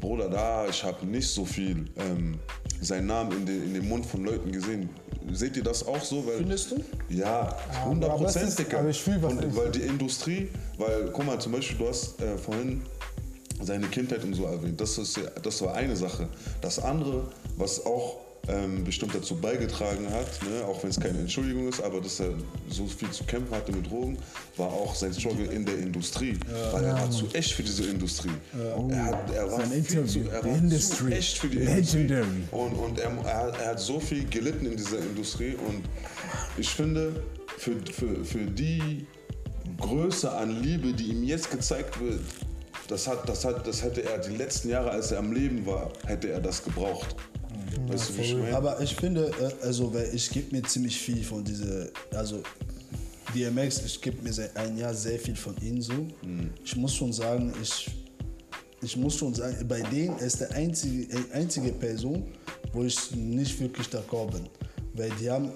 S2: Bruder, da, ich habe nicht so viel ähm, seinen Namen in den, in den Mund von Leuten gesehen. Seht ihr das auch so? Weil,
S1: Findest du?
S2: Ja,
S3: aber
S2: 100
S3: das
S2: Prozent,
S3: also ich fühl, was
S2: Und, weil die Industrie, weil, guck mal, zum Beispiel, du hast äh, vorhin seine Kindheit und so erwähnt. Das, ist, das war eine Sache. Das andere, was auch ähm, bestimmt dazu beigetragen hat, ne, auch wenn es keine Entschuldigung ist, aber dass er so viel zu kämpfen hatte mit Drogen, war auch sein Struggle in der Industrie. weil er war zu echt für diese Industrie. Er, hat, er war
S5: Sein
S2: viel zu, er war zu echt für die
S5: Legendary.
S2: Industrie. Und, und er, er, hat- er hat so viel gelitten in dieser Industrie und ich finde, für, für, für die Größe an Liebe, die ihm jetzt gezeigt wird, das, hat, das, hat, das hätte er die letzten Jahre, als er am Leben war, hätte er das gebraucht. Weißt du, wie ich meine?
S1: Aber ich finde, äh, also, weil ich gebe mir ziemlich viel von diese, also DMX, ich gebe mir seit einem Jahr sehr viel von ihnen so. Ich muss schon sagen, ich, ich muss schon sagen, bei denen ist der einzige, äh, einzige Person, wo ich nicht wirklich d'accord bin. Weil die haben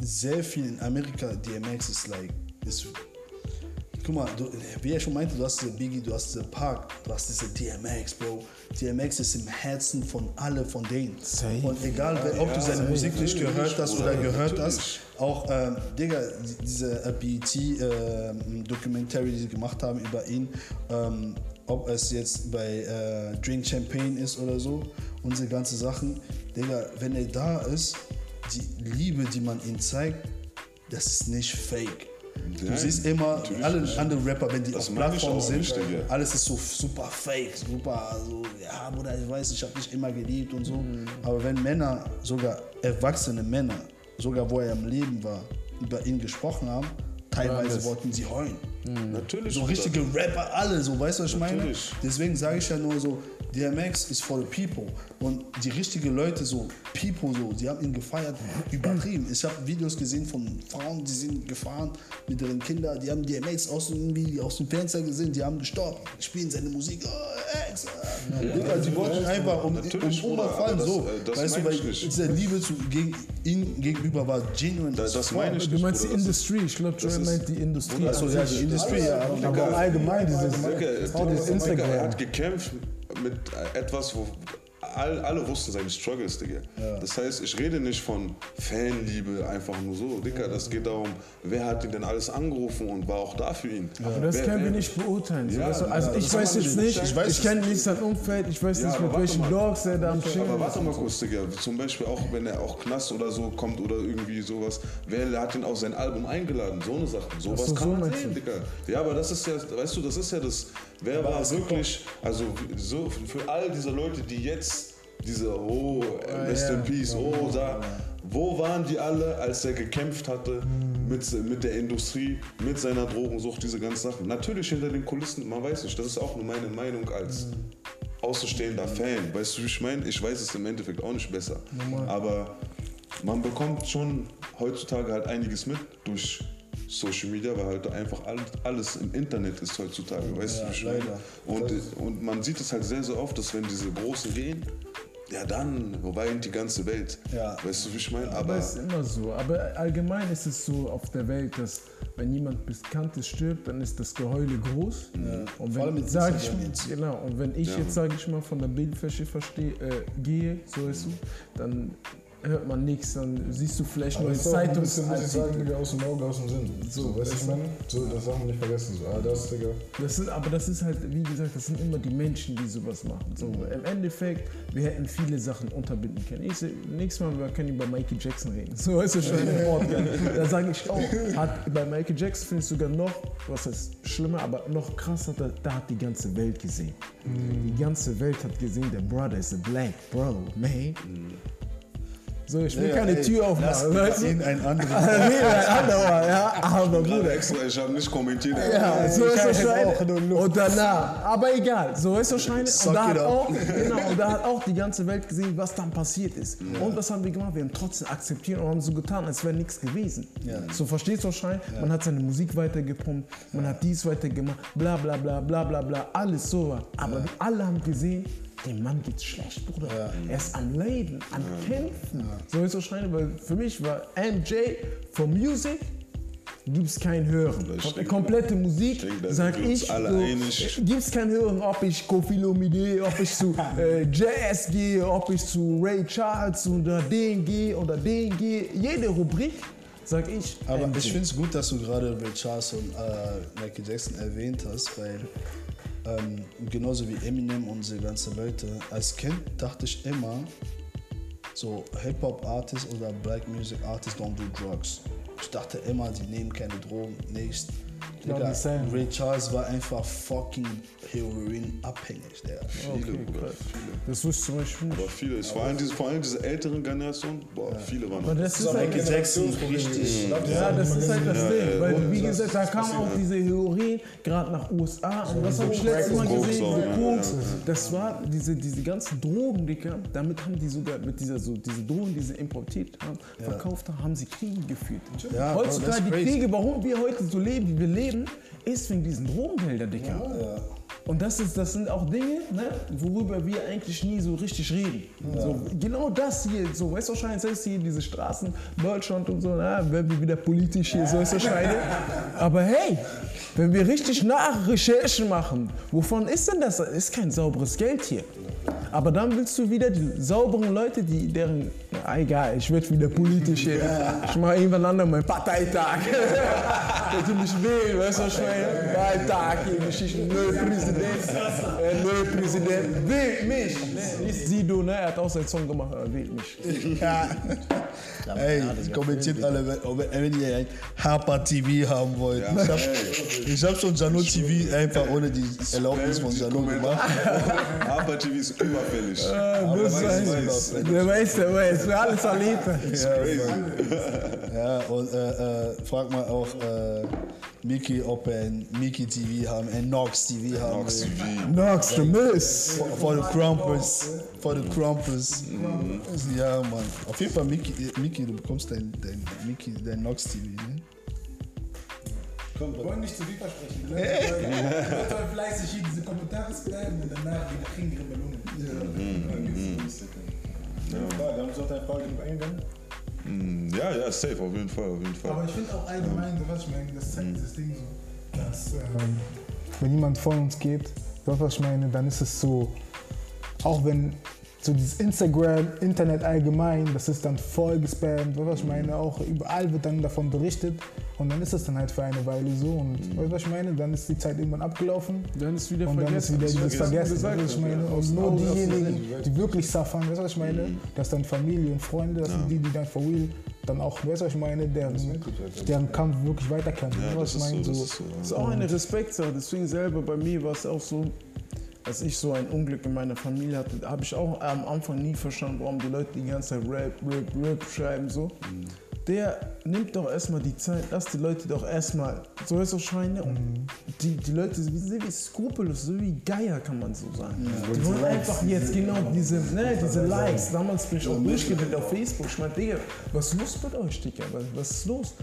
S1: sehr viel in Amerika, DMX ist like, ist Guck mal, du, wie er schon meinte, du hast diese Biggie, du hast diese Park, du hast diese DMX, Bro. DMX ist im Herzen von alle von denen.
S5: Safe.
S1: Und egal, wer, ob du seine Musik nicht gehört hast oder gehört
S2: natürlich.
S1: hast, auch, ähm, Digga, die- diese äh, BET-Documentary, die sie gemacht haben über ihn, ähm, ob es jetzt bei äh, Drink Champagne ist oder so, unsere ganze Sachen, Digga, wenn er da ist, die Liebe, die man ihm zeigt, das ist nicht fake. Du siehst immer, alle anderen Rapper, wenn die
S2: Das
S1: auf
S2: meine
S1: Plattform sind,
S2: nicht,
S1: alles ist so super fake, super so, ja, Bruder, ich weiß, ich habe dich immer geliebt und so.
S2: Mhm.
S1: Aber wenn Männer, sogar erwachsene Männer, sogar wo er am Leben war, über ihn gesprochen haben, teilweise wollten sie heulen.
S2: Natürlich.
S1: So richtige Rapper, alle, so weißt du, was ich meine?
S2: Natürlich.
S1: Deswegen sage ich ja nur so, DMX ist for the people. Und die richtigen Leute, so People, so, die haben ihn gefeiert, übertrieben. Ich habe Videos gesehen von Frauen, die sind gefahren mit ihren Kindern, die haben DMX aus dem, irgendwie aus dem Fenster gesehen, die haben gestoppt, spielen seine Musik, oh, X. äh. Digga, die wollten einfach um, um
S2: das,
S1: so.
S2: äh, das
S1: weißt du, weil diese Liebe zu, gegen ihn gegenüber war genuine.
S2: Das,
S1: as
S2: das meine ich
S5: Du
S2: nicht.
S5: meinst die Industrie. Ich glaube, Joel meint die Industrie.
S1: Achso, ja, die Industrie, ja.
S3: Aber allgemein dieses,
S2: er
S3: Instagram.
S2: hat gekämpft mit etwas, wo all, alle wussten seine Struggles, Digga. Das heißt, ich rede nicht von Fanliebe einfach nur so, Digga. Das geht darum, wer hat ihn denn alles angerufen und war auch da für ihn.
S5: Aber das
S2: wer,
S5: können wir nicht beurteilen.
S2: Ja,
S5: also
S2: ja,
S5: ich weiß jetzt
S2: nicht. Ich
S5: ich, kenne
S2: nicht.
S5: sein Umfeld, ich weiß
S2: Ja,
S5: nicht, mit welchen
S2: mal.
S5: Dogs er da am Chillen
S2: Aber warte mal kurz, Digga. Zum Beispiel auch, wenn er auch Knast oder so kommt oder irgendwie sowas. Wer hat ihn auf sein Album eingeladen? So eine Sache. Sowas
S5: so,
S2: kann
S5: so
S2: man sehen? Digga. Ja, aber das ist ja, weißt du, das ist ja das. Wer war wirklich, also so für all diese Leute, die jetzt diese, oh, Rest in Peace, oh, da. Wo waren die alle, als er gekämpft hatte mit, mit der Industrie, mit seiner Drogensucht, diese ganzen Sachen? Natürlich hinter den Kulissen, man weiß nicht. Das ist auch nur meine Meinung als außenstehender Fan. Weißt du, wie ich meine? Ich weiß es im Endeffekt auch nicht besser. Aber man bekommt schon heutzutage halt einiges mit durch Social Media, weil halt einfach alles, alles im Internet ist heutzutage. Weißt du, wie ich meine?
S1: leider.
S2: Und, und man sieht es halt sehr, sehr oft, dass wenn diese Großen gehen, ja dann, wo weint die ganze Welt?
S1: Ja.
S2: Weißt du, wie ich meine?
S5: Aber es ist immer so. Aber allgemein ist es so auf der Welt, dass wenn jemand Bekanntes stirbt, dann ist das Geheule groß. Und
S1: Vor allem
S5: wenn,
S1: mit
S5: sag ich,
S1: jetzt.
S5: genau, und wenn ich jetzt, sage ich mal, von der Bildfläche verstehe, äh, gehe, so ist es, dann hört man nichts, dann siehst du vielleicht nur
S4: Aber
S5: in
S4: das ist ich sagen, Digga, aus dem Auge, aus dem Sinn. So, weißt du, ich meine? So, das darf man nicht vergessen. So, ah, das, Digga.
S5: Das ist, aber das ist halt, wie gesagt, das sind immer die Menschen, die sowas machen. So, Im Endeffekt, wir hätten viele Sachen unterbinden können. Ich, nächstes Mal, wir können über Michael Jackson reden. So weißt du schon im Podcast. Da sage ich auch, hat, bei Michael Jackson finde ich sogar noch, was heißt schlimmer, aber noch krasser, da, da hat die ganze Welt gesehen. Die ganze Welt hat gesehen, der Brother is a black bro, man. So, ich will
S1: Ja,
S5: keine
S1: ey,
S5: Tür
S1: lass
S5: aufmachen, du?
S1: ihn einen anderen.
S5: Nee, ein anderer, ja, aber Bruder.
S2: extra, ich habe nicht kommentiert.
S5: Ja, so ist das Scheine.
S3: nur Luft.
S5: Und danach, aber egal, so ist das Scheine. Und da, hat auch, genau, und da hat auch die ganze Welt gesehen, was dann passiert ist. Und was haben wir gemacht? Wir haben trotzdem akzeptiert und haben so getan, als wäre nichts gewesen. So verstehst du das Schein? Man hat seine Musik weitergepumpt, man hat dies weitergemacht, bla bla bla bla bla bla, alles so. Aber alle haben gesehen, dem Mann geht's schlecht, Bruder. Er ist am Leiden, am Kämpfen. So ist das Scheine, weil für mich war MJ for Music gibt es kein Hören.
S2: Stimmt.
S5: Komplette Musik, sag ich, so,
S2: einig.
S5: gibt es kein Hören, ob ich Kofi Lomide, ob ich zu äh, Jazz gehe, ob ich zu Ray Charles oder den gehe oder den gehe. Jede Rubrik, sag ich.
S1: Aber
S5: MJ.
S1: ich finde es gut, dass du gerade Ray Charles und äh, Michael Jackson erwähnt hast, weil ähm, genauso wie Eminem und diese ganzen Leute, als Kind dachte ich immer, so Hip-Hop-Artists oder Black Music Artists don't do drugs. Ich dachte immer, die nehmen keine Drogen, nichts.
S3: Ja,
S1: Digga,
S3: same.
S1: Ray Charles war einfach fucking Heroin-abhängig. Der.
S2: Viele, Bruder, viele.
S5: Das wusste ich zum Beispiel nicht.
S2: Aber viele, es vor allem diese, vor allem diese älteren Generationen, boah, viele waren
S5: Aber das ist halt,
S1: Michael Jackson richtig.
S5: ja, das ist halt das Ding. Weil,
S2: ja.
S5: wie gesagt, da kam auch diese Heroin gerade nach USA. Und das habe ich letztes Mal gesehen,
S2: auch,
S5: diese
S2: ja,
S5: Koks.
S2: ja,
S5: Das war diese, diese ganzen Drogen, die kamen. Damit haben die sogar, mit dieser, so, diese Drogen, die sie importiert haben, verkauft haben, haben sie Kriege geführt.
S1: Ja,
S5: Heutzutage
S1: das
S5: die. Kriege, warum wir heute so leben, wie wir leben, ist wegen diesen Drogengelder, Dicker. Und das, ist, das sind auch Dinge, ne, worüber wir eigentlich nie so richtig reden. So, genau das hier, so, wahrscheinlich ist hier diese Straßen, Deutschland und so, na, werden wir wieder politisch hier, so ist das Scheine. Aber hey, wenn wir richtig nach Recherchen machen, wovon ist denn das? Das ist kein sauberes Geld hier. Aber dann willst du wieder die sauberen Leute, die deren, na, egal, ich werde wieder politisch hier. Ich mache irgendwann anderen meinen Parteitag. Dass die mich wählen, weißt du, ich meine? Parteitag hier, Geschichten, nö Präsident, äh, nö Präsident, wählt mich. Nicht Sido, ne? Er hat auch seinen Song gemacht, er wählt mich.
S1: Ja. Ey, kommentiert alle, wenn, wenn ihr ein Harper TV haben wollt.
S2: Ja,
S1: ich habe ich hab schon Jano TV einfach ohne die Erlaubnis von Jano gemacht.
S2: Aber TV ist überfällig.
S5: Das
S2: weiß,
S5: weiß,
S2: weiß.
S5: der weiß, der weiß, wer alles erlebt.
S2: Crazy.
S1: Ja, und äh, äh, frag mal auch äh, Miki, ob er ein Miki TV haben, ein Nox TV haben
S2: Nox. TV.
S5: Nox, the Miss.
S1: For, the Crumpers. For the Crumpers. Ja, Mann. Auf jeden Fall, Miki, äh, Miki du bekommst dein, dein, Miki, dein Nox TV, ne?
S6: Wir wollen nicht zu viel versprechen. Ne? Wir sollen fleißig hier diese Kommentare spammen und danach wir kriegen ihre Belohnung.
S4: Ja, dann sollte eine Frage genug eingehen.
S2: Mm, Ja, ja, safe, auf jeden Fall, auf jeden
S6: Aber
S2: Fall.
S6: ich finde auch allgemein, so was ich meine, das zeigt dieses Ding so, dass ähm,
S3: wenn jemand von uns geht, was ich meine, dann ist es so, auch wenn so dieses Instagram, Internet allgemein, das ist dann voll gespammt, weißt du, was ich meine, auch überall wird dann davon berichtet und dann ist es dann halt für eine Weile so und weißt du, was ich meine, dann ist die Zeit irgendwann abgelaufen
S5: Dann ist wieder
S3: und dann ist wieder dieses Vergessen, du, was ich meine, und nur diejenigen, die wirklich suffern, weißt du, was ich meine, das dann Familie und Freunde, das sind die, die dann for real dann auch, weißt du, was ich meine, deren, deren Kampf wirklich weiterkämpfen,
S2: Ja,
S3: weißt du,
S2: das
S3: was ich
S2: ist so,
S3: meine,
S2: das ist so.
S5: Das ist auch eine Respektsache. Deswegen selber bei mir war es auch so, als ich so ein Unglück in meiner Familie hatte, habe ich auch am Anfang nie verstanden, warum die Leute die ganze Zeit Rap, Rap, Rap schreiben so. Der nimmt doch erstmal die Zeit, lass die Leute doch erstmal so ist scheine und die, die Leute sind wie, wie skrupellos, so wie Geier kann man so sagen. Die wollen einfach jetzt genau diese, ne, diese Likes. Damals bin ich auch durchgewählt auf Facebook. Ich meinte, Digga, was ist los mit euch, Digga? Was ist los?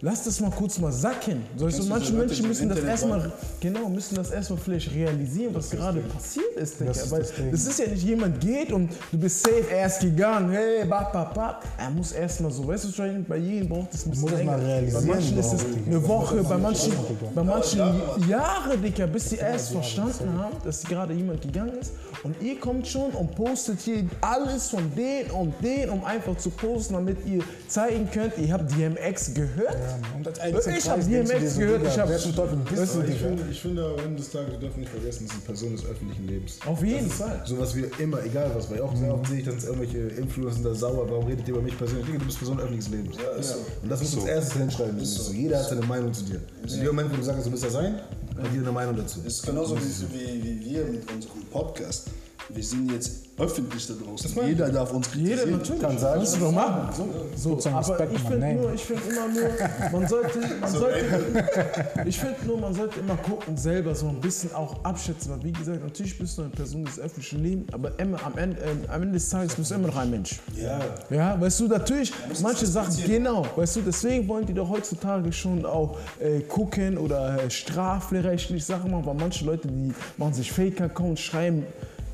S5: Lass das mal kurz mal sacken. So, so manche
S1: so
S5: Menschen müssen das erstmal, genau, müssen das erstmal vielleicht realisieren, was gerade passiert ist, Digga.
S3: Das ist
S5: Weil
S3: das Ding.
S5: das ist ja nicht jemand geht und du bist safe, er ist gegangen, hey, bap, bap, bap. Er muss erstmal so, weißt du, schon, bei jedem braucht es ein bisschen
S3: muss mal realisieren
S5: Bei manchen ist es eine Woche, bei manchen, bei manchen Jahre, Digga, bis sie erst verstanden haben, dass gerade jemand gegangen ist. Und ihr kommt schon und postet hier alles von den und den, um einfach zu posten, damit ihr zeigen könnt, ihr habt DMX gehört.
S3: Und als einziger
S5: Ich hab
S3: Preis denkst du
S5: DMX
S3: dir so,
S5: gehört, ich hab-
S3: Wer zum Teufel bist
S5: Weißt
S3: du,
S5: du,
S4: Ich finde, ich finde, am Ende des Tages, wir dürfen nicht vergessen, es ist eine Person des öffentlichen Lebens.
S5: Auf jeden Fall.
S4: So was wir immer, egal was, weil auch sehr oft sehe ich, dass irgendwelche Influencer da sauer, warum redet ihr über mich persönlich? Digga, du bist Person öffentliches Lebens. Ja, ist so. Und das muss uns erstes hinschreiben. Ist so. Jeder hat seine Meinung zu dir. In dem Moment, wo du sagst, du bist ja sein, hat jeder eine Meinung dazu.
S1: Es ist genauso wie, wie, wie wir mit unserem Podcast. Wir sind jetzt öffentlich da draußen. Jeder darf uns
S5: Jeder
S1: kritisieren.
S5: natürlich.
S3: Kann.
S5: Kannst du doch machen. So,
S3: Gibt's einen
S5: aber
S3: Respekt,
S5: ich finde nur, ich finde immer nur, man sollte, man sollte, ich finde nur, man sollte immer gucken, selber so ein bisschen auch abschätzen, weil wie gesagt, natürlich bist du eine Person des öffentlichen Lebens, aber immer am Ende, äh, am Ende des Tages bist du immer noch ein Mensch.
S1: Ja.
S5: Ja, weißt du, natürlich, manche
S1: das
S5: Sachen, genau, weißt du, deswegen wollen die doch heutzutage schon auch äh, gucken oder äh, strafrechtlich Sachen machen, weil manche Leute, die machen sich Fake-Accounts, schreiben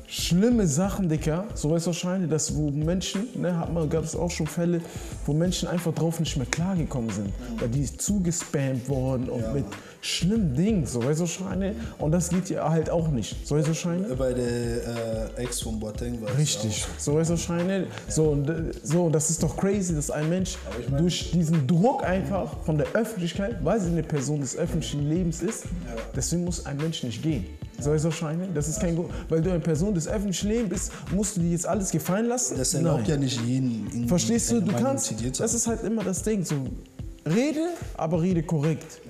S5: schlimme Sachen, Dicker, so weißt du wahrscheinlich, dass wo Menschen, ne, hat man, gab es auch schon Fälle, wo Menschen einfach drauf nicht mehr klargekommen sind, weil die zugespammt wurden und mit schlimmen Dingen, so weißt du wahrscheinlich, und das geht ja halt auch nicht, so weißt du wahrscheinlich.
S1: Bei der äh, Ex von Boateng war es
S5: Richtig, so. Ist wahrscheinlich. So, und, äh, so, das ist doch crazy, dass ein Mensch durch diesen Druck einfach von der Öffentlichkeit, weil sie eine Person des öffentlichen Lebens ist, deswegen muss ein Mensch nicht gehen. So ist wahrscheinlich. Das ist kein Grund. Weil du eine Person des öffentlichen Lebens bist, musst du dir jetzt alles gefallen lassen?
S1: Das erlaubt ja nicht jeden.
S5: Verstehst du? Du kannst. Das ist halt immer das Ding. So, rede, aber rede korrekt.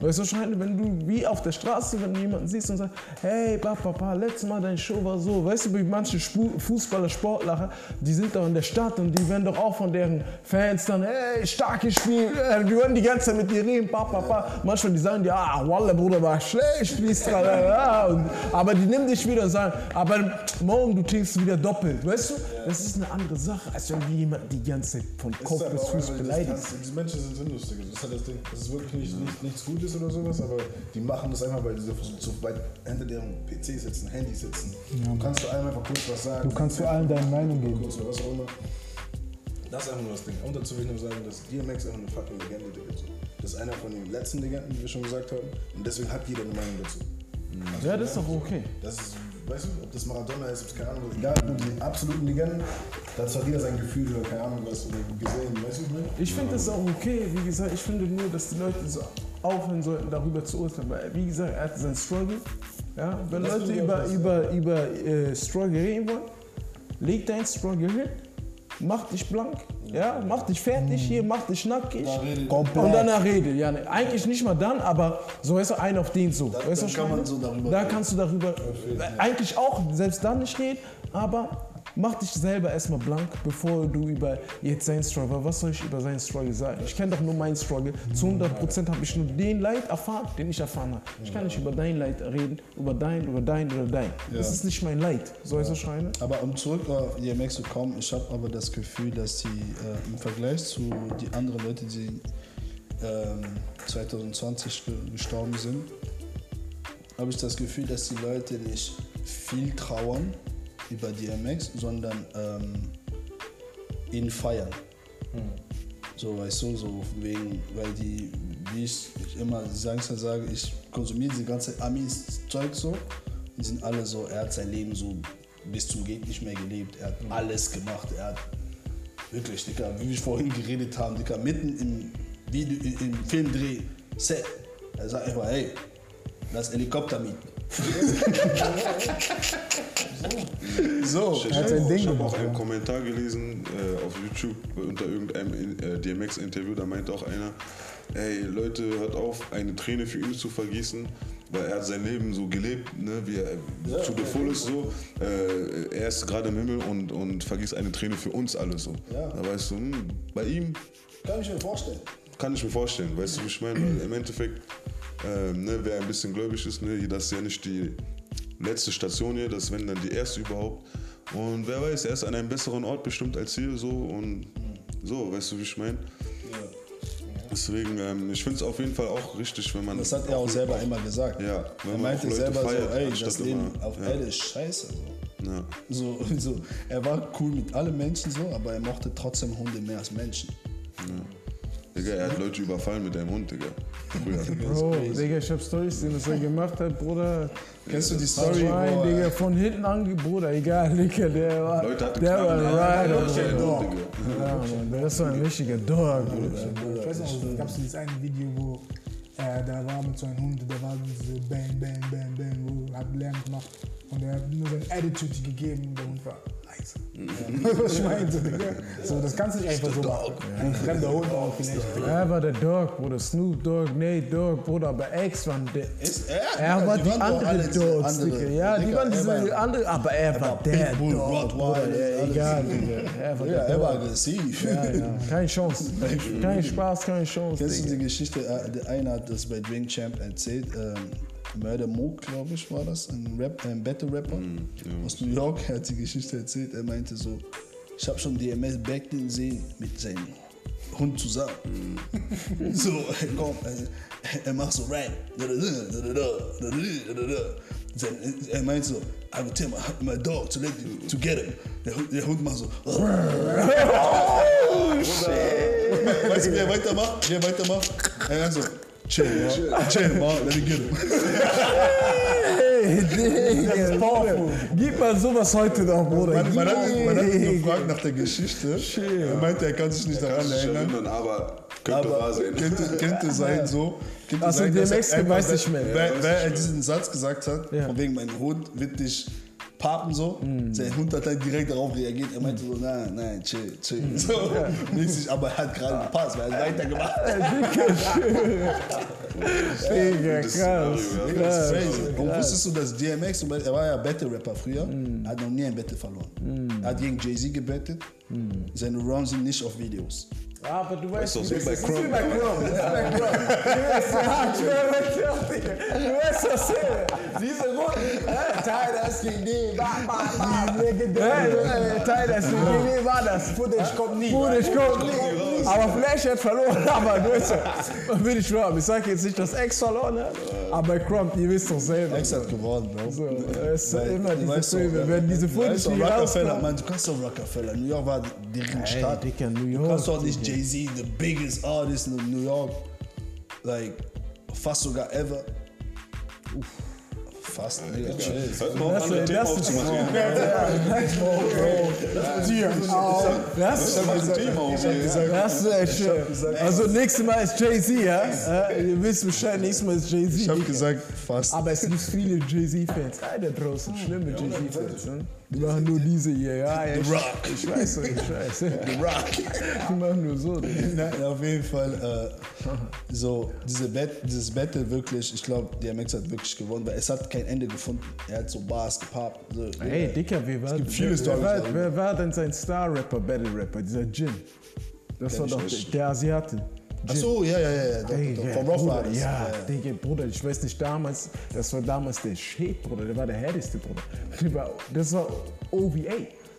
S5: Weißt du, wahrscheinlich, wenn du wie auf der Straße, wenn du jemanden siehst und sagst, hey, Papa, letztes Mal deine Show war so, weißt du, wie manche Fußballer, Sportler, die sind doch in der Stadt und die werden doch auch von deren Fans dann, hey, starkes Spiel, äh, die würden die ganze Zeit mit dir reden, Papa, Manchmal die sagen dir, ah, Wallah, Bruder, war schlecht, ja, und, aber die nehmen dich wieder und sagen, aber morgen du trinkst wieder doppelt, weißt du? Das ist eine andere Sache, als wenn du jemanden die ganze Zeit von Kopf bis Fuß
S4: die. Distanz. Diese Menschen sind sinnlustig. Das ist halt das Ding. Das ist wirklich nicht, nicht, nichts Gutes oder sowas, aber die machen das einfach, weil sie so, so weit hinter deren PC sitzen, Handy sitzen. Du kannst zu allem einfach kurz was sagen.
S3: Du kannst zu allem deine Meinung geben.
S4: Kurz oder was auch immer. Das ist einfach nur das Ding. Und dazu will ich nur sagen, dass DMX einfach eine fucking Legende ist. Das ist einer von den letzten Legenden, wie wir schon gesagt haben. Und deswegen hat jeder eine Meinung dazu.
S5: Ja, das ist doch okay.
S4: Das ist, weißt du, ob das Maradona ist, ob es keine Ahnung was, egal, ob die absoluten Legenden, dazu hat jeder sein Gefühl oder keine Ahnung was oder gesehen, weißt du, was ich
S5: finde das auch okay. Wie gesagt, ich finde nur, dass die Leute so aufhören sollten, darüber zu urteilen. Weil, wie gesagt, er hatte seinen Struggle. Ja, wenn
S4: Das
S5: Leute
S4: ich auch
S5: über,
S4: krass,
S5: über, über äh, Struggle reden wollen, leg deinen Struggle hin, mach dich blank, ja, mach dich fertig hier, mach dich nackig.
S3: Komplett.
S5: Und danach rede. Ja, eigentlich nicht mal dann, aber so ist ein auf den so. weißt du,
S1: kann man so darüber
S5: Da
S1: reden.
S5: kannst du darüber äh, eigentlich auch selbst dann nicht reden, aber mach dich selber erstmal blank, bevor du über jetzt seinen Struggle, was soll ich über seinen Struggle sagen? Ich kenne doch nur meinen Struggle. Zu 100% habe ich nur den Leid erfahren, den ich erfahren habe. Ich kann nicht über dein Leid reden, über dein, über dein, oder dein. Das ist nicht mein Leid. So ist es scheine.
S1: Aber um zurück auf DMX zu kommen, ich habe aber das Gefühl, dass die äh, im Vergleich zu die anderen Leute, die ähm, 2020 ge- gestorben sind, habe ich das Gefühl, dass die Leute nicht viel trauern über DMX, sondern ähm, ihn feiern. So, weißt du, so wegen, weil die, wie ich immer langsam sage, ich konsumiere diese ganze Amis-Zeug so. Die sind alle so, er hat sein Leben so bis zum geht nicht mehr gelebt. Er hat alles gemacht. Er hat wirklich, Dicker, wie wir vorhin geredet haben, Dicker, mitten im Video, im Filmdreh, Set. Er sagt einfach, hey, lass Helikopter mieten. so.
S3: Er hat sein Ding
S2: ich habe auch einen. Kommentar gelesen äh, auf YouTube unter irgendeinem äh, DMX-Interview, da meinte auch einer, ey Leute, hört auf, eine Träne für ihn zu vergießen, weil er hat sein Leben so gelebt, ne, wie er zu der Full ist so. Äh, er ist gerade im Himmel und, und vergießt eine Träne für uns alle so.
S4: Ja.
S2: Da weißt du, hm, bei ihm
S4: Kann ich mir vorstellen.
S2: kann ich mir vorstellen, weißt du, wie ich meine? Weil Im Endeffekt, ähm, ne, wer ein bisschen gläubig ist, ne, das ist ja nicht die letzte Station hier, das ist wenn dann die erste überhaupt. Und wer weiß, er ist an einem besseren Ort bestimmt als hier so und so, weißt du, wie ich meine? Deswegen, ähm, ich finde es auf jeden Fall auch richtig, wenn man.
S1: Das hat er auch selber einmal gesagt.
S2: Ja, wenn
S1: er meinte selber
S2: feiert,
S1: so, ey, das Leben
S2: immer-
S1: auf
S2: ja.
S1: Erde ist scheiße. So.
S2: Ja.
S1: So, so, er war cool mit allen Menschen so, aber er mochte trotzdem Hunde mehr als Menschen.
S2: Digga, er hat Leute überfallen mit einem Hund, Digga. Früher.
S5: Bro, Digga, ich hab Storys gesehen, was er gemacht hat, Bruder.
S1: Kennst du die Story, wo
S5: Digga,
S1: er,
S5: von hinten ange... Bruder, egal, Digga, der war...
S2: Leute hatten
S5: der war. Rider, Bruder. Ja, Mann, der ist so ein richtiger Dog, Bruder.
S3: Ich weiß noch, gab es dieses eine Video, wo er da war mit so einem Hund, der war diese Bang, Bang, Bang, Bang, wo hat Lärm gemacht. Und er hat nur sein Attitude gegeben und der Hund war leise. Was ich meine, so, Digga. so, das kannst du nicht einfach so machen. Ein fremder Hund auch vielleicht.
S5: Er war der Dog, Bruder. Snoop Dogg, Nate Dogg, Bruder. Aber X waren der.
S1: Ist er?
S5: Er war
S1: die
S5: andere Dogs, Digga. Ja, die waren diese
S1: war-
S5: andere, aber er war
S1: war
S5: der Dog.
S1: Rottweiler,
S5: egal, Digga. Er war
S1: ja, er war aggressiv.
S5: Ja, ja. Keine Chance. Kein Spaß, keine Chance,
S1: Kennst du die Geschichte? äh, Der eine hat das bei Drink Champ erzählt. Ähm, Murder Mook, glaube ich, war das. Ein, Rap, ein Battle-Rapper aus New York. Er hat die Geschichte erzählt. Er meinte so: Ich habe schon DMS Becklin gesehen mit seinem Hund zusammen. so, er kommt, er, er macht so Rap. Er meint so, I will tell my, my dog to let you, to get him. Der, Hund- der Hund macht so. Weißt du, wie er weitermacht? Wie er weitermacht? Er meint so, chill, ma. chill, ma, let me get him.
S5: Hey, Digga, Bruder. Gib mal sowas heute noch, Bruder.
S1: Man, man, hat, man hat ihn gefragt nach der Geschichte. Er meinte, er kann sich nicht daran erinnern.
S2: erinnern, aber könnte wahr
S1: Aber
S2: sein.
S1: könnte, könnte sein so. Könnte
S5: Also
S1: sein, er
S5: DMX weiß nicht mehr.
S1: Weil, weil er diesen Satz gesagt hat,
S5: Ja.
S1: von wegen mein Hund wird dich papen so. Sein Hund hat halt direkt darauf reagiert. Er meinte so, nein, nein, chill, chill. So, mäßig, aber er hat gerade gepasst, weil er hat weitergemacht.
S2: Das
S5: krass.
S2: Szenario,
S5: krass.
S1: Crazy. Und wusstest du, dass DMX, er war ja Battle-Rapper früher, er hat noch nie ein Battle verloren. Er hat gegen Jay-Z gebettet. Seine Rounds sind nicht auf Videos.
S5: Ja, aber du weißt,
S2: doch
S5: wie
S2: so
S5: das
S2: bei
S5: ist. Das ist
S2: Chrome.
S5: wie bei Chrome. Das ist wie bei Chrome. Du weißt, ja, ich Chrome. Du weißt das hier. Diese Runden. äh, Tidus gegen die. Ba, ba, ba. Legendär. Tidus gegen die war das.
S3: Footage kommt nie.
S5: Footage kommt nie. Aber Flash hat verloren. Aber du ja, will ich schwören. Ich sag jetzt nicht, dass X verloren hat. Aber Chrome, ihr wisst doch selber.
S1: X hat gewonnen, Bro.
S5: So, es ist immer
S1: Du
S5: diese Filme,
S1: äh,
S5: wenn diese
S1: du
S5: Footage nie
S1: Rockefeller, man, du kannst doch Rockefeller. New York war deren
S5: Ey,
S1: Stadt.
S5: Dicker, New
S1: Du
S5: York.
S1: kannst doch nicht Jay-Z, the biggest artist in New York, like, fast sogar ever. Fast, Digga, chill.
S2: Hört mal auf,
S5: Das,
S2: andere Themen
S5: das ist
S2: aufzumachen.
S5: Das ist Das ist echt schön. Also nächstes Mal ist Jay-Z, ja? Ihr wisst Bescheid, nächstes Mal ist Jay-Z.
S1: Ich hab gesagt, fast.
S5: Aber es gibt viele Jay-Z-Fans. Keine draußen, schlimme Jay-Z-Fans. Die machen nur diese hier, ja. ja, ich-
S1: Rock.
S5: Ich weiß, ich weiß.
S1: The Rock.
S5: Die machen nur so.
S1: Nein, auf jeden Fall, äh, so, diese Bet dieses Battle wirklich, ich glaube, DMX hat wirklich gewonnen, weil es hat kein Ende gefunden. Er hat so Bars gepappt. So,
S5: Hey, Dicker, wer war,
S1: gibt viele
S5: wer, wer,
S1: Storys
S5: war,
S1: darüber.
S5: wer war denn sein Star-Rapper, Battle-Rapper, dieser Jin? Das war
S1: ich
S5: doch der, der Asiate.
S1: Ach so, ja, ja, ja, ja. Doch,
S5: Ey,
S1: doch,
S5: ja,
S1: Von Rough
S5: Bruder,
S1: Riders.
S5: ja, Digga, Bruder, ich weiß nicht, damals, das war damals der Shit, Bruder, der war der härteste, Bruder. Das war OVA.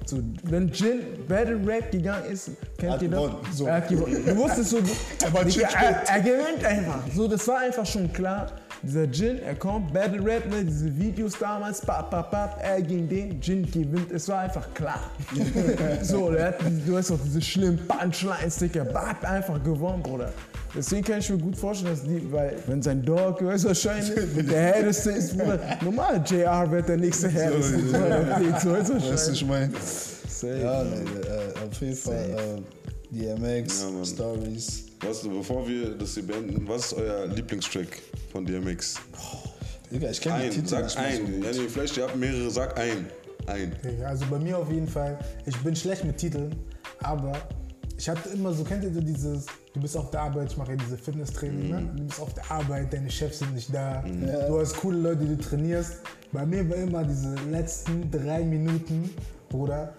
S5: So, wenn Jin Battle Rap gegangen ist, kennt ihr das?
S1: so.
S5: Er hat gewonnen. Du wusstest so,
S1: Er Jin
S5: er, er gewinnt einfach. So, das war einfach schon klar. Dieser Jin, er kommt, Battle Rap, ne, diese Videos damals, pap, pap, pap, er gegen den, Jin gewinnt, es war einfach klar. so, hat, du hast doch diese schlimmen Punchlines, Digga, bap, einfach gewonnen, Bruder. Deswegen kann ich mir gut vorstellen, dass die, weil, wenn sein Dog, weißt du, wahrscheinlich, der härteste ist, Bruder, normal, JR wird der nächste härteste. So, so, weißt du,
S1: Weißt du, ich meine?
S5: Safe.
S1: Ja, äh, auf jeden Fall, äh, DMX. Stories.
S2: Was, bevor wir das hier beenden, was ist euer Lieblingstrack von DMX?
S1: Digga, ich kenne die
S2: Ein,
S1: Titel
S2: sag
S1: so
S2: ein.
S1: gut.
S2: Ja, nee, vielleicht ihr habt mehrere, sag ein. Ein.
S3: Also bei mir auf jeden Fall, ich bin schlecht mit Titeln, aber ich hatte immer so, kennt ihr so dieses, du bist auf der Arbeit, ich mache ja diese Fitnesstraining, ne? du bist auf der Arbeit, deine Chefs sind nicht da, du hast coole Leute, die du trainierst. Bei mir war immer diese letzten drei Minuten, Bruder,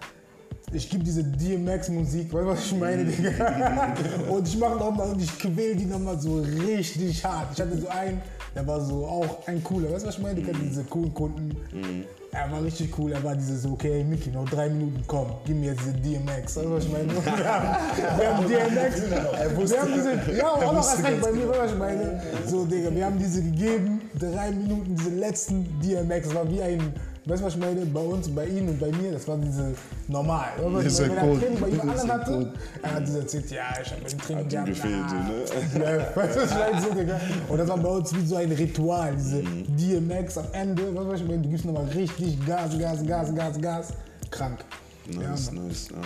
S3: ich gebe diese DMX-Musik, weißt du, was ich meine, Digga? Und ich mache nochmal und ich quäl die nochmal so richtig hart. Ich hatte so einen, der war so auch ein cooler, weißt du, was ich meine? Die kennen diese coolen Kunden. Er war richtig cool, er war dieses okay, Mickey, noch drei Minuten, komm, gib mir jetzt diese DMX. Weißt du, was ich meine? Wir haben, wir haben DMX, wir haben diese, ja, auch noch als recht bei mir, weißt du, was ich meine? So, Digga, wir haben diese gegeben, drei Minuten, diese letzten DMX, war wie ein, weißt du, was ich meine? Bei uns, bei ihm und bei mir, das war diese normal.
S1: Ja
S3: Wenn er
S1: cool.
S3: Training bei ihm anderen
S1: ja
S3: hatte, er hat dieser erzählt, ja, ich habe ein Training gehabt.
S2: gefehlt, so, ne?
S3: Ja, weißt du, was ich meine? So, Digga. Und das war bei uns wie so ein Ritual, diese DMX am Ende, weißt du, was ich meine? Du gibst nochmal richtig Gas, Gas, Gas, Gas, Gas. Krank. Ja,
S2: Nice,
S3: Mann.
S2: nice. Ja.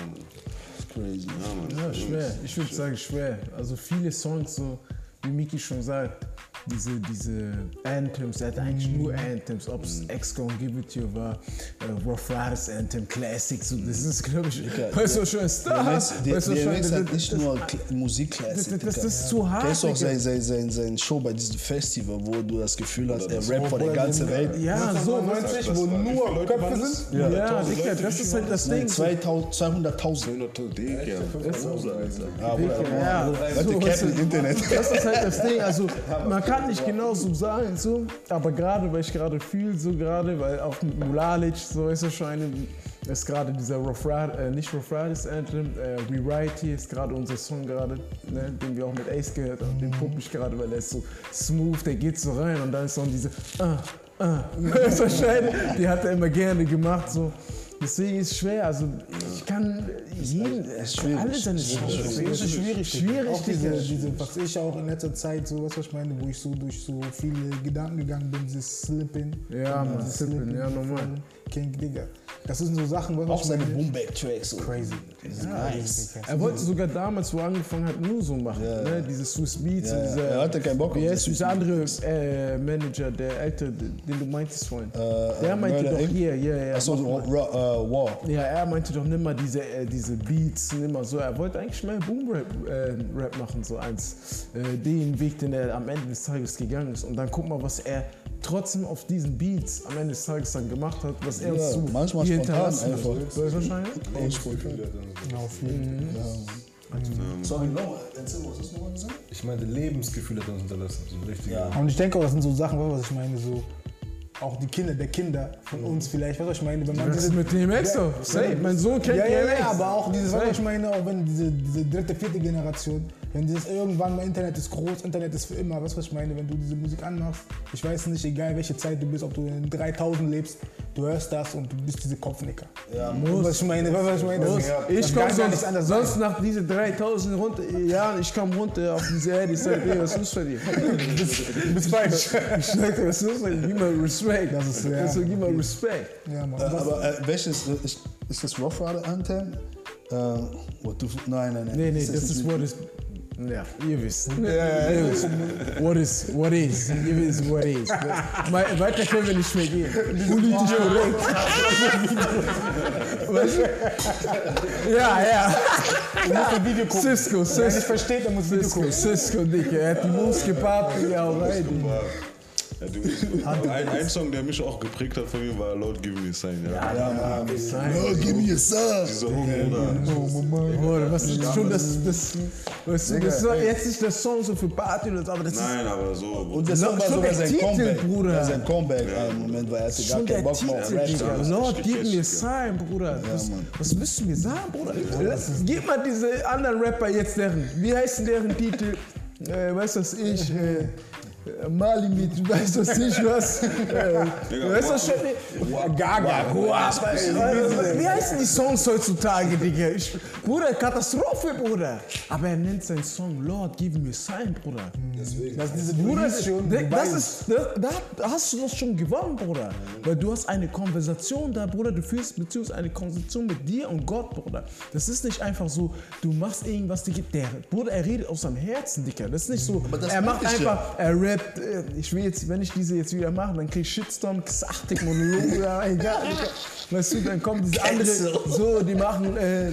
S1: Crazy.
S2: Ja, Mann.
S5: Ja, schwer. Ich würde sagen, schwer. Also viele Songs, so wie Miki schon sagt, diese, diese Anthems, er hat eigentlich nur Anthems, ob es X Gonna Give It You war, äh, Rough Riders Anthem, Classic, so, das ist, glaube ich, weißt du, schon ein Star. Weißt du, schon,
S1: DMX
S5: das-
S1: hat nicht
S5: das-
S1: nur Kla- Musikklassik.
S5: das- das- das ist zu hart,
S1: Kennst du auch sein, sein, sein, sein Show bei diesem Festival, wo du das Gefühl hast, er rappt vor der ganzen Welt?
S5: Ja, so,
S3: 90,
S2: das
S3: wo nur
S2: Leute
S3: Köpfe
S2: das?
S3: sind.
S5: ja,
S2: tausend
S5: Digga, das ist halt das Ding.
S1: 2000 200.000.
S2: 200 Digga.
S1: Ja, Bruder.
S5: Ja,
S1: Leute
S5: du,
S1: das Internet.
S5: Das ist halt das Ding. Also man kann nicht genau so sagen, so, aber gerade weil ich gerade fühle, so gerade, weil auch mit Mulalic, so ist es schon eine, ist gerade dieser Rough Ride, äh, nicht Rough Riders Anthem, äh, Rewrite hier ist gerade unser Song gerade, ne, den wir auch mit Ace gehört haben, den pump ich gerade, weil er ist so smooth, der geht so rein und dann ist so diese, ah, ah, ist wahrscheinlich, die hat er immer gerne gemacht, so. Deswegen ist es schwer, also ich kann jeden, alle seine
S3: ist schwierig.
S5: schwierig,
S3: auch diese, diese, was ich auch in letzter Zeit, so, was ich meine, wo ich so durch so viele Gedanken gegangen bin, dieses Slipping.
S5: Ja, Mann,
S3: dieses
S5: Slippin', ja, normal.
S3: King Digga. Das sind so Sachen, was
S1: Auch seine Boomback-Tracks.
S3: Crazy.
S1: Nice.
S5: Er wollte sogar damals, wo er angefangen hat, nur so machen. Ne? Diese Swiss Beats. Und
S1: ja.
S5: dieser,
S1: Er hatte keinen Bock auf
S5: Wie
S1: diese
S5: andere äh, Manager, der alte, den du meintest vorhin?
S1: Äh,
S5: der meinte doch hier, ja, ja.
S1: Achso,
S5: mach mal.
S1: Ra- äh, War.
S5: Ja, er meinte doch nimmer diese, äh, diese Beats, nimmer so. Er wollte eigentlich mehr Boom-Rap äh, Rap machen, so eins. Äh, den Weg, den er am Ende des Tages gegangen ist. Und dann guck mal, was er trotzdem auf diesen Beats am Ende des Tages dann gemacht hat, was er
S1: Ja,
S5: so
S1: manchmal
S5: hier
S1: spontan einfach.
S5: hat. Weißt du wahrscheinlich?
S3: Genau, viel.
S1: Sorry, nochmal. Erzähl, was hast du nochmal gesagt?
S4: Ich meinte, Lebensgefühl hat uns hinterlassen. So ein richtiger.
S1: Ja.
S3: Und ich denke auch, das sind so Sachen, was ich meine, so auch die Kinder der Kinder von uns vielleicht, was ich meine, wenn man
S5: ist mit DMX doch? Safe, mein Sohn kennt
S3: ja, ja, ja, aber auch dieses, was ich meine, auch wenn diese, diese dritte, vierte Generation, wenn dieses irgendwann mal Internet ist groß, Internet ist für immer, weißt du, was ich meine, wenn du diese Musik anmachst, ich weiß nicht, egal welche Zeit du bist, ob du in 3000 lebst, du hörst das und du bist diese Kopfnicker.
S1: Ja,
S3: Und was ich meine, was ich meine,
S5: Muss.
S3: das,
S5: Ich komme sonst,
S3: anderes
S5: sonst nach diesen 3000 runter, Jahren, ich komme runter auf diese Erde, ich sage dir, was ist für dir?
S3: Du bist falsch.
S5: Ich sage dir, was ist für dir? Mal Respekt.
S3: Das ist, ja.
S5: Also, gib mal Respekt.
S3: Ja, Mann.
S1: Äh, aber äh, welches ist, ist das Rough Rider Anthem? Äh, what du, nein, nein, nein.
S5: Nee, nee, das
S1: nicht
S5: ist what is. Ja, ihr wisst. Ihr wisst. What is, what is. Ihr wisst, what is. Me- Weiter können wir nicht mehr gehen. Politisch korrekt. Weißt du? Ja, ja.
S3: Du musst ein Video gucken.
S5: Cisco,
S3: Wer nicht
S5: Cisco.
S3: versteht, der muss ein Video
S5: Cisco,
S3: gucken.
S5: Cisco, Dicke. Er hat die Moves gepaart. Ja, rein.
S2: Ja, du, ein, ein Song, der mich auch geprägt hat von mir, war Lord Give Me a Sign. Ja.
S1: Ja, Mann.
S5: Sein.
S1: Oh, give me a song.
S2: Dieser Hook, Bruder.
S5: Bruder, was ist schon das, das, weißt du, das ist doch jetzt nicht der Song so für Party oder so, aber das
S2: Nein, aber so.
S1: Und der Song war
S5: Schon
S1: sogar
S5: der
S1: sein
S5: Titel,
S1: Comeback.
S5: Bruder.
S1: Ja, sein Comeback. Ein Moment, weil er hatte
S5: ist
S1: gar keinen Bock mehr auf Rap.
S2: Das
S5: Lord,
S2: ist
S5: gib
S2: richtig,
S5: mir
S2: ja.
S5: Sign, Bruder. Was willst du mir sagen, Bruder? Gib mal diese anderen Rapper jetzt deren, wie heißen deren Titel? Äh, weißt du, was ich, äh, äh, Mali mit, weißt du, was ich was? Äh, weißt du, schon, Gaga, Guap, wie heißen die Songs heutzutage, Digga? Ich, Bruder, Katastrophe, Bruder. Aber er nennt seinen Song Lord, give me sign, Bruder.
S3: Das ist diese
S5: Bruder, das,
S3: du
S5: das ist, das, da hast du doch schon gewonnen, Bruder. Weil du hast eine Konversation da, Bruder. Du führst beziehungsweise eine Konversation mit dir und Gott, Bruder. Das ist nicht einfach so, du machst irgendwas, Digga. Der, Bruder, er redet aus seinem Herzen, Digga. Das ist nicht so,
S1: das
S5: er macht einfach, er rappt. äh, Ich will jetzt, wenn ich diese jetzt wieder mache, dann krieg ich Shitstorm, 80 Monologe, egal. Weißt du, dann kommen diese andere, so, die machen äh,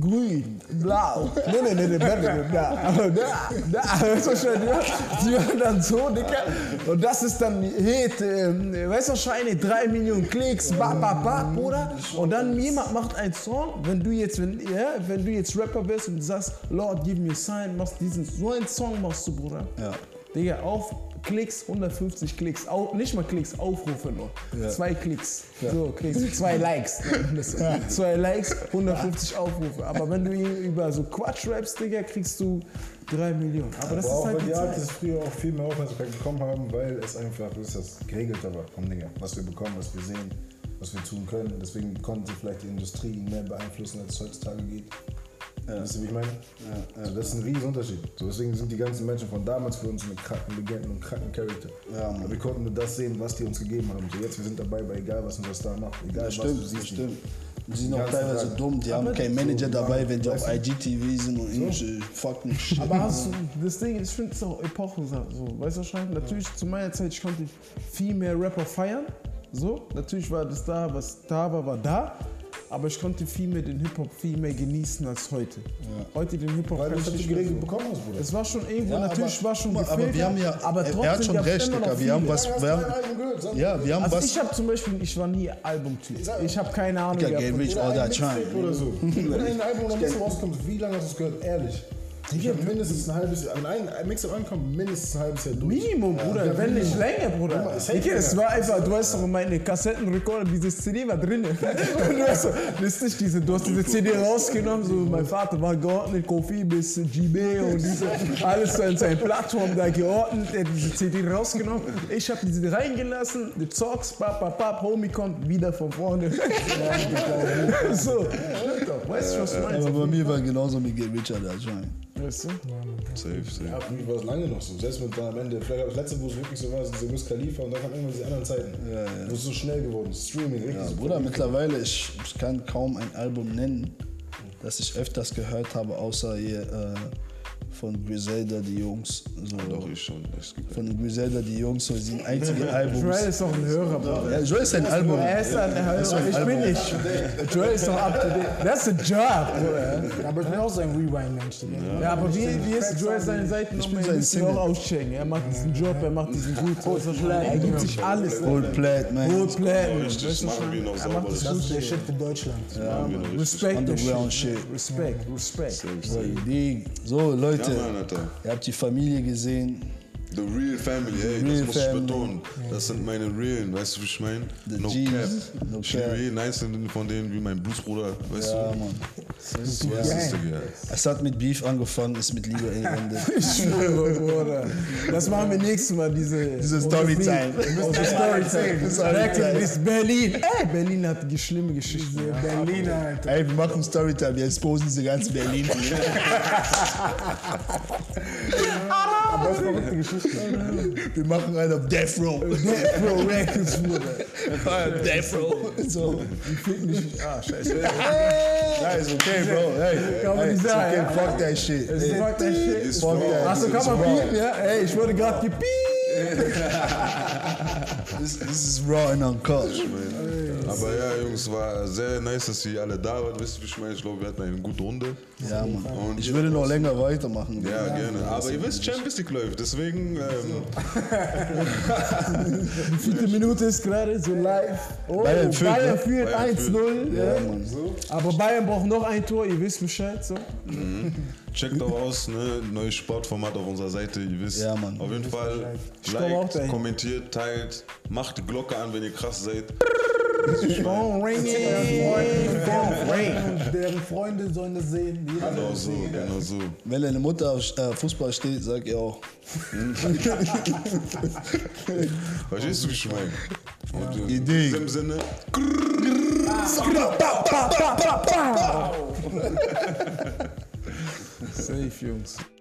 S5: grün, blau. Nee, nee, nee, nee, nee, da, aber da, da, weißt du schon, ja, die machen dann so, Digga. Und das ist dann Hit, äh, weißt du, wahrscheinlich drei Millionen Klicks, ba, ba, ba, Bruder. Und dann jemand macht einen Song, wenn du jetzt, wenn, ja, wenn du jetzt Rapper bist und sagst, Lord, give me a sign, machst diesen, so einen Song machst du, Bruder.
S1: Ja.
S5: Digga, auf Klicks, 150 Klicks, au, nicht mal Klicks, Aufrufe nur. Zwei Klicks, so kriegst du zwei Likes. zwei Likes, 150 Aufrufe. Aber wenn du über so Quatsch rappst, Digga, kriegst du 3 Millionen. Aber das
S4: Aber
S5: ist
S4: auch
S5: halt die Zeit.
S4: Artists früher auch viel mehr Aufmerksamkeit bekommen haben, weil es einfach, das ist das geregelter war vom Dinger, was wir bekommen, was wir sehen, was wir tun können. Deswegen konnten sie vielleicht die Industrie mehr beeinflussen, als es heutzutage geht. Weißt du, wie ich meine? Also das ist ein riesen Unterschied. So, deswegen sind die ganzen Menschen von damals für uns eine kranken Legenden und kranken Charakter.
S1: Ja, Mann.
S4: Aber wir konnten nur das sehen, was die uns gegeben haben. So jetzt, wir sind dabei bei egal, was unser Star macht. Egal,
S1: Das
S4: was du
S1: stimmt,
S4: siehst.
S1: das stimmt. Die sind auch teilweise
S4: Tag.
S1: dumm, die haben keinen Manager dabei, wenn die auf IGTV sind und irgendwelche fucking Shit.
S5: Aber hast du, das Ding, ist, ich finde es auch Epochensache, so, weißt du, was ich meine? Natürlich, zu meiner Zeit, ich konnte viel mehr Rapper feiern, so, natürlich war das da, was da war, war da, aber ich konnte viel mehr den Hip-Hop viel mehr genießen als heute. Heute den Hip-Hop
S4: Weil du nicht geregelt
S5: so.
S4: bekommen hast, Bruder.
S5: Es war schon irgendwo,
S1: Ja,
S5: natürlich
S1: aber-
S5: war schon
S1: mal, aber wir haben ja-
S5: aber
S1: er- er
S5: trotzdem
S1: hat schon recht, Digga, wir haben was-
S4: Ja,
S1: wir haben- Ja, wir haben
S5: Also
S1: was.
S5: ich habe zum Beispiel, ich war nie Albumtyp. Ich habe keine Ahnung.
S1: Digga,
S5: von-
S1: Rich, all that time.
S4: oder so. Wenn ein Album noch nicht rauskommt, wie lange hast du es gehört? Ehrlich. Ich habe mindestens ein halbes Jahr, wenn ein Mixtape ankommt, mindestens ein halbes Jahr durch.
S5: Minimum, Bruder,
S4: Ja,
S5: wenn nicht länger, Bruder. Okay, es war einfach, du weißt doch, meine Kassettenrekorder, dieses CD war drin. du hast, das nicht diese, du hast diese CD rausgenommen, so mein Vater war geordnet, Kofi bis GB und diese, alles in seine Plattform da geordnet, er hat diese CD rausgenommen. Ich habe diese reingelassen, die Zocks, pap, pap, pap, Homie kommt wieder von vorne. so, stimmt doch, weißt du, was du meinst?
S1: Aber bei mir war genauso wie Get Rich, Alter, Schein.
S5: Weißt du?
S2: Safe, safe.
S4: Ja, für mich war es lange noch so. Selbst mit dann am Ende, vielleicht das letzte, wo es wirklich so war, ist Wiz Khalifa und dann kamen irgendwann diese anderen Zeiten. Wo es so schnell geworden ist. Streaming, richtig.
S1: Ja,
S4: so
S1: Bruder, mittlerweile, ich, ich kann kaum ein Album nennen, das ich öfters gehört habe, außer hier äh, von Griselda, die Jungs. So,
S2: Doch, ich schon.
S1: Von Griselda, die Jungs, so sind einzige Albums.
S5: Joel ist doch ein Hörer, Bruder.
S1: Ja, Joel ist ein Album.
S5: Er ist ein Hörer, ich bin nicht. Joel ist doch up to date. That's a job, Bruder.
S3: Aber ich bin auch so ein Rewind-Mensch. Digga.
S5: Ja, aber wie, wie ist Joel seine Seiten
S1: Ich
S5: noch
S1: bin sein Single.
S5: auch auschecken. Er macht diesen Job, er macht diesen gut. Er gibt sich alles.
S1: Old Plat, man.
S5: Schon?
S2: noch
S5: Er
S2: sauber.
S5: macht das
S3: Das ist der
S5: gut.
S3: Shit für Deutschland.
S2: Ja.
S5: Respekt, der
S1: Underground
S5: Shit. Respekt, Respekt.
S1: So, Leute,
S2: Ja, Mann,
S1: ihr habt die Familie gesehen.
S2: The real family, ey,
S1: Real
S2: das muss
S1: family.
S2: ich betonen. Das sind meine realen, weißt du, wie ich meine? No
S1: G's,
S2: cap.
S1: no
S2: ich
S1: cap.
S2: liebe jeden einzelnen von denen wie mein Bluesbruder, weißt
S1: Ja,
S2: du?
S1: Mann.
S2: So ist es, Digga.
S1: Es hat mit Beef angefangen, ist mit Liebe geendet.
S5: Ich schwöre, Bruder. Das machen wir nächstes Mal, diese...
S1: Diese Storytime.
S5: Unsere Storytime.
S1: Storytime.
S5: Bis Berlin. Ey, Berlin hat die schlimme Geschichten. ja.
S3: Berliner, Alter.
S1: Ey, wir machen Storytime, wir exposen diese ganze Berlin.
S3: Aber das ist eine verrückte Geschichte.
S1: Wir machen einen auf Death Row.
S5: Death Row Records, Bruder.
S1: Death Row. So.
S5: Die ficken mich. Ah, scheiße.
S1: Ja, ist okay, Bro. Hey, hey, it's okay, fuck that shit. Hey,
S5: fuck that shit.
S1: fuck that.
S5: Achso, kann man piepen, ja? Ey, ich wurde gerade gepiept.
S1: This, this is raw and uncut.
S2: Aber ja, Jungs, war sehr nice, dass ihr alle da wart. Wisst ihr, wie ich meine? Ich glaube, wir hatten eine gute Runde.
S1: Ja, Mann.
S2: Und
S1: Ich würde noch länger weitermachen.
S2: Ja, gerne. Aber ihr wisst, Champions League läuft. Deswegen, ähm,
S5: Die vierte Minute ist gerade so live. Oh,
S1: Bayern führt,
S5: Bayern
S1: ne?
S5: führt
S2: Bayern
S5: 1-0.
S1: Ja,
S5: Ja,
S1: Mann.
S5: Aber Bayern braucht noch ein Tor, ihr wisst Bescheid. So.
S2: Checkt auch aus, ne? Neues Sportformat auf unserer Seite, ihr wisst.
S1: Ja, Mann.
S2: Auf jeden Fall liked, kommentiert, teilt, macht die Glocke an, wenn ihr krass seid.
S5: Phone ringing, phone ring.
S7: Und deren Freunde sollen das sehen.
S2: Genau
S7: das
S2: so,
S7: sehen.
S2: genau so.
S1: Wenn deine Mutter auf äh, Fußball steht, sag ihr auch.
S2: Verstehst du, wie ich meine? Und in
S1: Idee.
S2: diesem Sinne,
S5: Safe, Jungs.